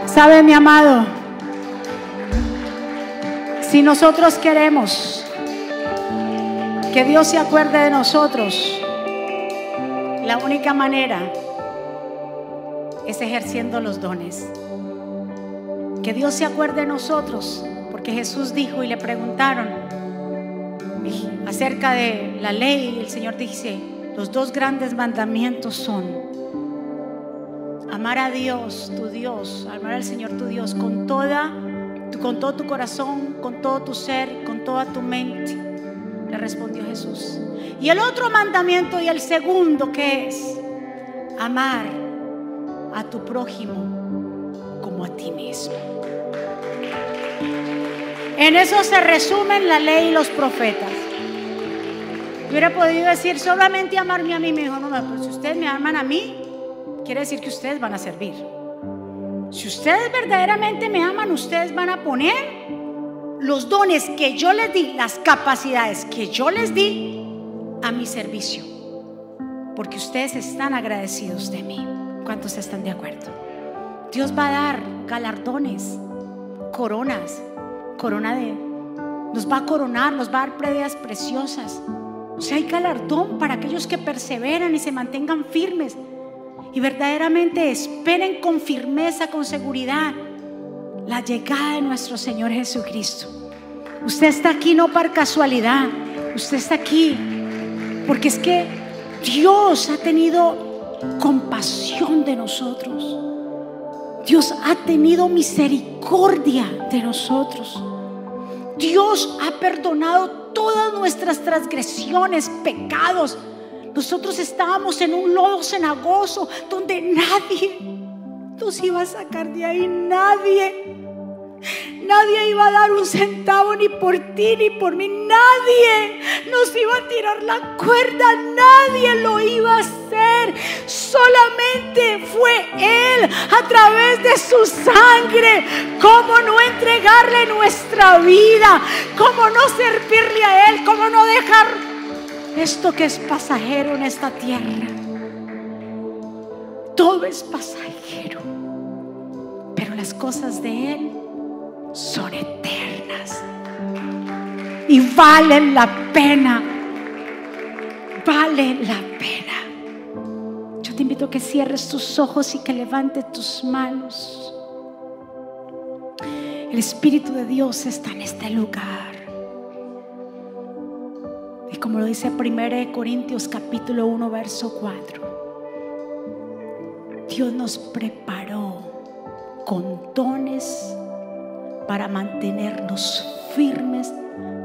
Sabe, mi amado, si nosotros queremos que Dios se acuerde de nosotros, la única manera es ejerciendo los dones. Que Dios se acuerde de nosotros, porque Jesús dijo y le preguntaron, acerca de la ley, el Señor dice, los dos grandes mandamientos son amar a Dios, tu Dios, amar al Señor tu Dios con toda con todo tu corazón, con todo tu ser, con toda tu mente. Le respondió Jesús. Y el otro mandamiento y el segundo que es amar a tu prójimo como a ti mismo. En eso se resumen la ley y los profetas. Yo hubiera podido decir solamente amarme a mí, me dijo, no, pues si ustedes me aman a mí, quiere decir que ustedes van a servir. Si ustedes verdaderamente me aman, ustedes van a poner los dones que yo les di, las capacidades que yo les di a mi servicio. Porque ustedes están agradecidos de mí. ¿Cuántos están de acuerdo? Dios va a dar galardones, coronas, corona de... Nos va a coronar, nos va a dar previas preciosas. O sea, hay galardón para aquellos que perseveran y se mantengan firmes y verdaderamente esperen con firmeza, con seguridad, la llegada de nuestro Señor Jesucristo. Usted está aquí no por casualidad, usted está aquí porque es que Dios ha tenido compasión de nosotros. Dios ha tenido misericordia de nosotros. Dios ha perdonado todas nuestras transgresiones, pecados, nosotros estábamos en un lodo cenagoso donde nadie nos iba a sacar de ahí, nadie. Nadie iba a dar un centavo ni por ti ni por mí. Nadie nos iba a tirar la cuerda. Nadie lo iba a hacer. Solamente fue Él a través de su sangre. ¿Cómo no entregarle nuestra vida? ¿Cómo no servirle a Él? ¿Cómo no dejar esto que es pasajero en esta tierra. Todo es pasajero, pero las cosas de Él son eternas y valen la pena. Vale la pena. Yo te invito a que cierres tus ojos y que levantes tus manos. El Espíritu de Dios está en este lugar. Y como lo dice 1 Corintios capítulo 1, verso 4. Dios nos preparó con dones para mantenernos firmes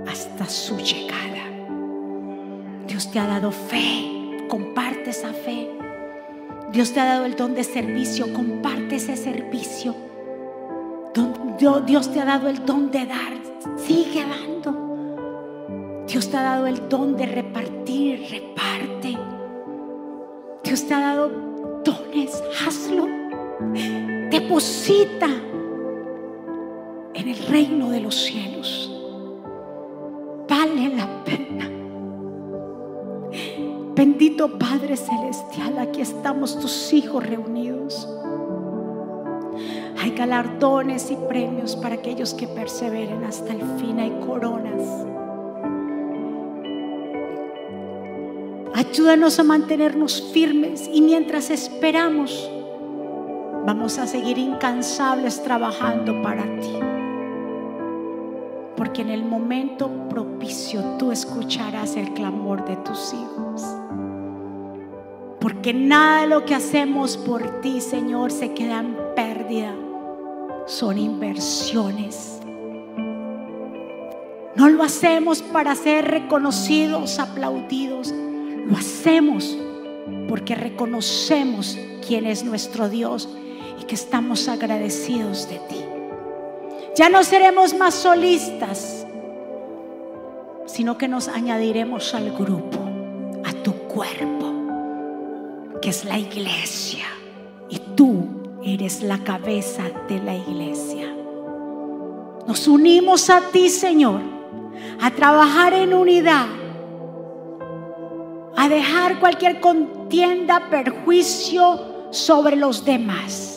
hasta su llegada. Dios te ha dado fe, comparte esa fe. Dios te ha dado el don de servicio, comparte ese servicio. Dios te ha dado el don de dar, sigue dando. Dios te ha dado el don de repartir, reparte. Dios te ha dado dones, hazlo. Deposita en el reino de los cielos. Vale la pena. Bendito Padre Celestial, aquí estamos tus hijos reunidos. Hay galardones y premios para aquellos que perseveren hasta el fin. Hay coronas. Ayúdanos a mantenernos firmes y mientras esperamos, vamos a seguir incansables trabajando para ti. Porque en el momento propicio tú escucharás el clamor de tus hijos. Porque nada de lo que hacemos por ti, Señor, se queda en pérdida. Son inversiones. No lo hacemos para ser reconocidos, aplaudidos lo hacemos porque reconocemos quién es nuestro Dios y que estamos agradecidos de ti. Ya no seremos más solistas, sino que nos añadiremos al grupo, a tu cuerpo, que es la iglesia. Y tú eres la cabeza de la iglesia. Nos unimos a ti, Señor, a trabajar en unidad a dejar cualquier contienda, perjuicio sobre los demás,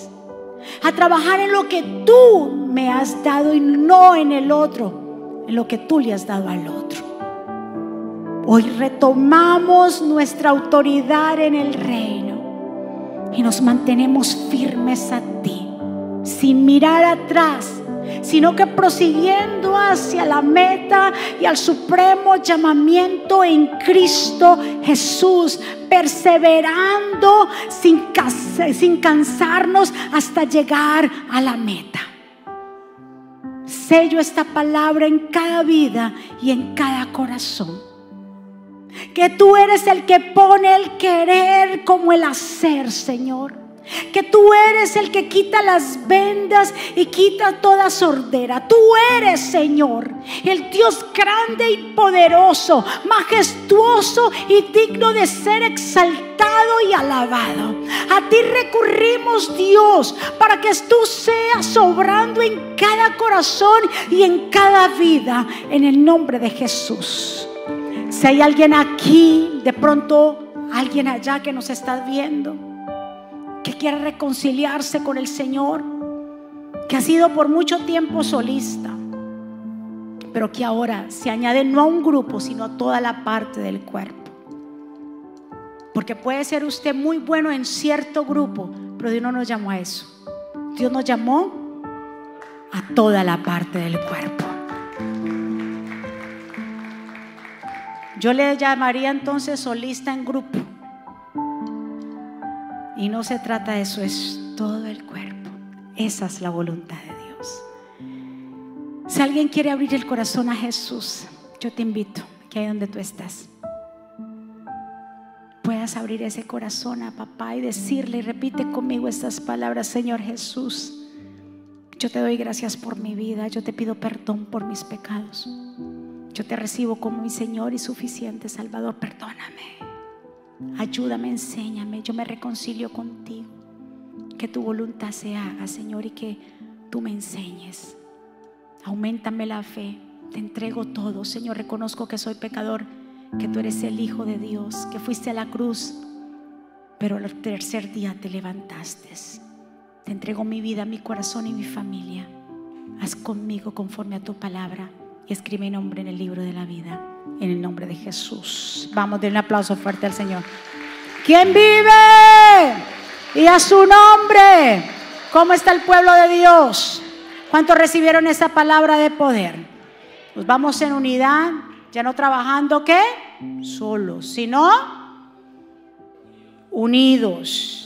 a trabajar en lo que tú me has dado y no en el otro, en lo que tú le has dado al otro. Hoy retomamos nuestra autoridad en el reino y nos mantenemos firmes a ti, sin mirar atrás, sino que prosiguiendo hacia la meta y al supremo llamamiento en Cristo Jesús, perseverando sin, sin cansarnos hasta llegar a la meta. Sello esta palabra en cada vida y en cada corazón. Que tú eres el que pone el querer como el hacer, Señor. Que tú eres el que quita las vendas y quita toda sordera. Tú eres, Señor, el Dios grande y poderoso, majestuoso y digno de ser exaltado y alabado. A ti recurrimos, Dios, para que tú seas obrando en cada corazón y en cada vida, en el nombre de Jesús. Si hay alguien aquí, de pronto alguien allá que nos está viendo, que quiere reconciliarse con el Señor, que ha sido por mucho tiempo solista, pero que ahora se añade no a un grupo, sino a toda la parte del cuerpo. Porque puede ser usted muy bueno en cierto grupo, pero Dios no nos llamó a eso. Dios nos llamó a toda la parte del cuerpo. Yo le llamaría entonces solista en grupo. Y no se trata de eso, es todo el cuerpo. Esa es la voluntad de Dios. Si alguien quiere abrir el corazón a Jesús, yo te invito, que ahí donde tú estás, puedas abrir ese corazón a papá y decirle, repite conmigo estas palabras, Señor Jesús, yo te doy gracias por mi vida, yo te pido perdón por mis pecados. Yo te recibo como mi Señor y suficiente Salvador. Perdóname. Ayúdame, enséñame. Yo me reconcilio contigo. Que tu voluntad se haga, Señor, y que tú me enseñes. Aumentame la fe. Te entrego todo, Señor. Reconozco que soy pecador, que tú eres el Hijo de Dios, que fuiste a la cruz, pero al tercer día te levantaste. Te entrego mi vida, mi corazón y mi familia. Haz conmigo conforme a tu palabra y escribe mi nombre en el libro de la vida. En el nombre de Jesús. Vamos, denle un aplauso fuerte al Señor. ¿Quién vive? Y a su nombre. ¿Cómo está el pueblo de Dios? ¿Cuántos recibieron esa palabra de poder? Pues vamos en unidad, ya no trabajando, ¿qué? Solos, sino unidos.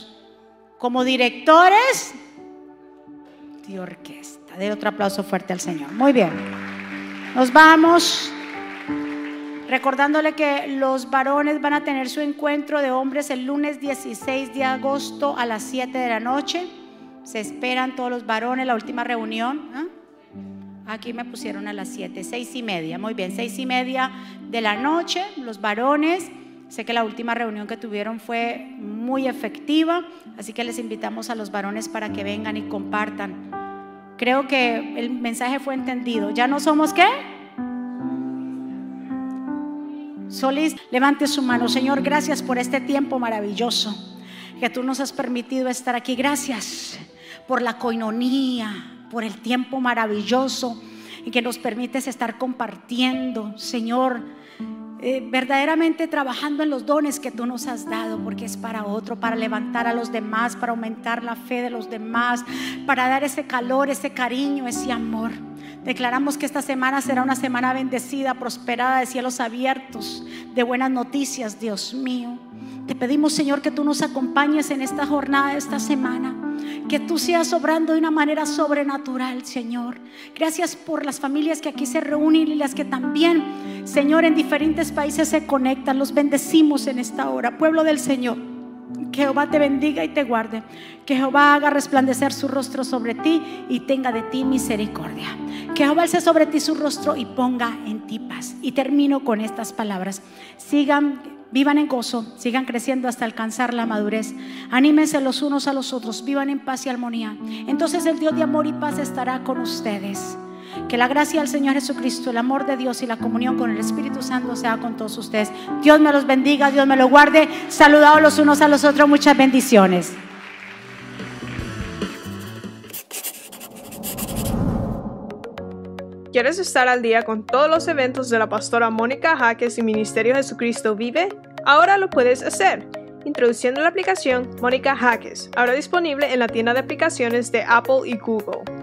Como directores de orquesta. De otro aplauso fuerte al Señor. Muy bien. Nos vamos recordándole que los varones van a tener su encuentro de hombres el lunes 16 de agosto a las 7 de la noche. Se esperan todos los varones, la última reunión. Aquí me pusieron a las 7, seis y media. Muy bien, seis y media de la noche, los varones. Sé que la última reunión que tuvieron fue muy efectiva, así que les invitamos a los varones para que vengan y compartan. Creo que el mensaje fue entendido. ¿Ya no somos qué? Solís, levante su mano. Señor, gracias por este tiempo maravilloso que tú nos has permitido estar aquí. Gracias por la coinonía, por el tiempo maravilloso y que nos permites estar compartiendo, Señor, eh, verdaderamente trabajando en los dones que tú nos has dado, porque es para otro, para levantar a los demás, para aumentar la fe de los demás, para dar ese calor, ese cariño, ese amor. Declaramos que esta semana será una semana bendecida, prosperada, de cielos abiertos, de buenas noticias, Dios mío. Te pedimos, Señor, que tú nos acompañes en esta jornada, esta semana. Que tú seas obrando de una manera sobrenatural, Señor. Gracias por las familias que aquí se reúnen y las que también, Señor, en diferentes países se conectan. Los bendecimos en esta hora. Pueblo del Señor. Que Jehová te bendiga y te guarde. Que Jehová haga resplandecer su rostro sobre ti y tenga de ti misericordia. Que Jehová alce sobre ti su rostro y ponga en ti paz. Y termino con estas palabras. Sigan, vivan en gozo, sigan creciendo hasta alcanzar la madurez. Anímense los unos a los otros, vivan en paz y armonía. Entonces el Dios de amor y paz estará con ustedes. Que la gracia del Señor Jesucristo, el amor de Dios y la comunión con el Espíritu Santo sea con todos ustedes. Dios me los bendiga, Dios me los guarde. Saludados los unos a los otros, muchas bendiciones. ¿Quieres estar al día con todos los eventos de la pastora Mónica Jaques y Ministerio Jesucristo Vive? Ahora lo puedes hacer. Introduciendo la aplicación Mónica Jaques, ahora disponible en la tienda de aplicaciones de Apple y Google.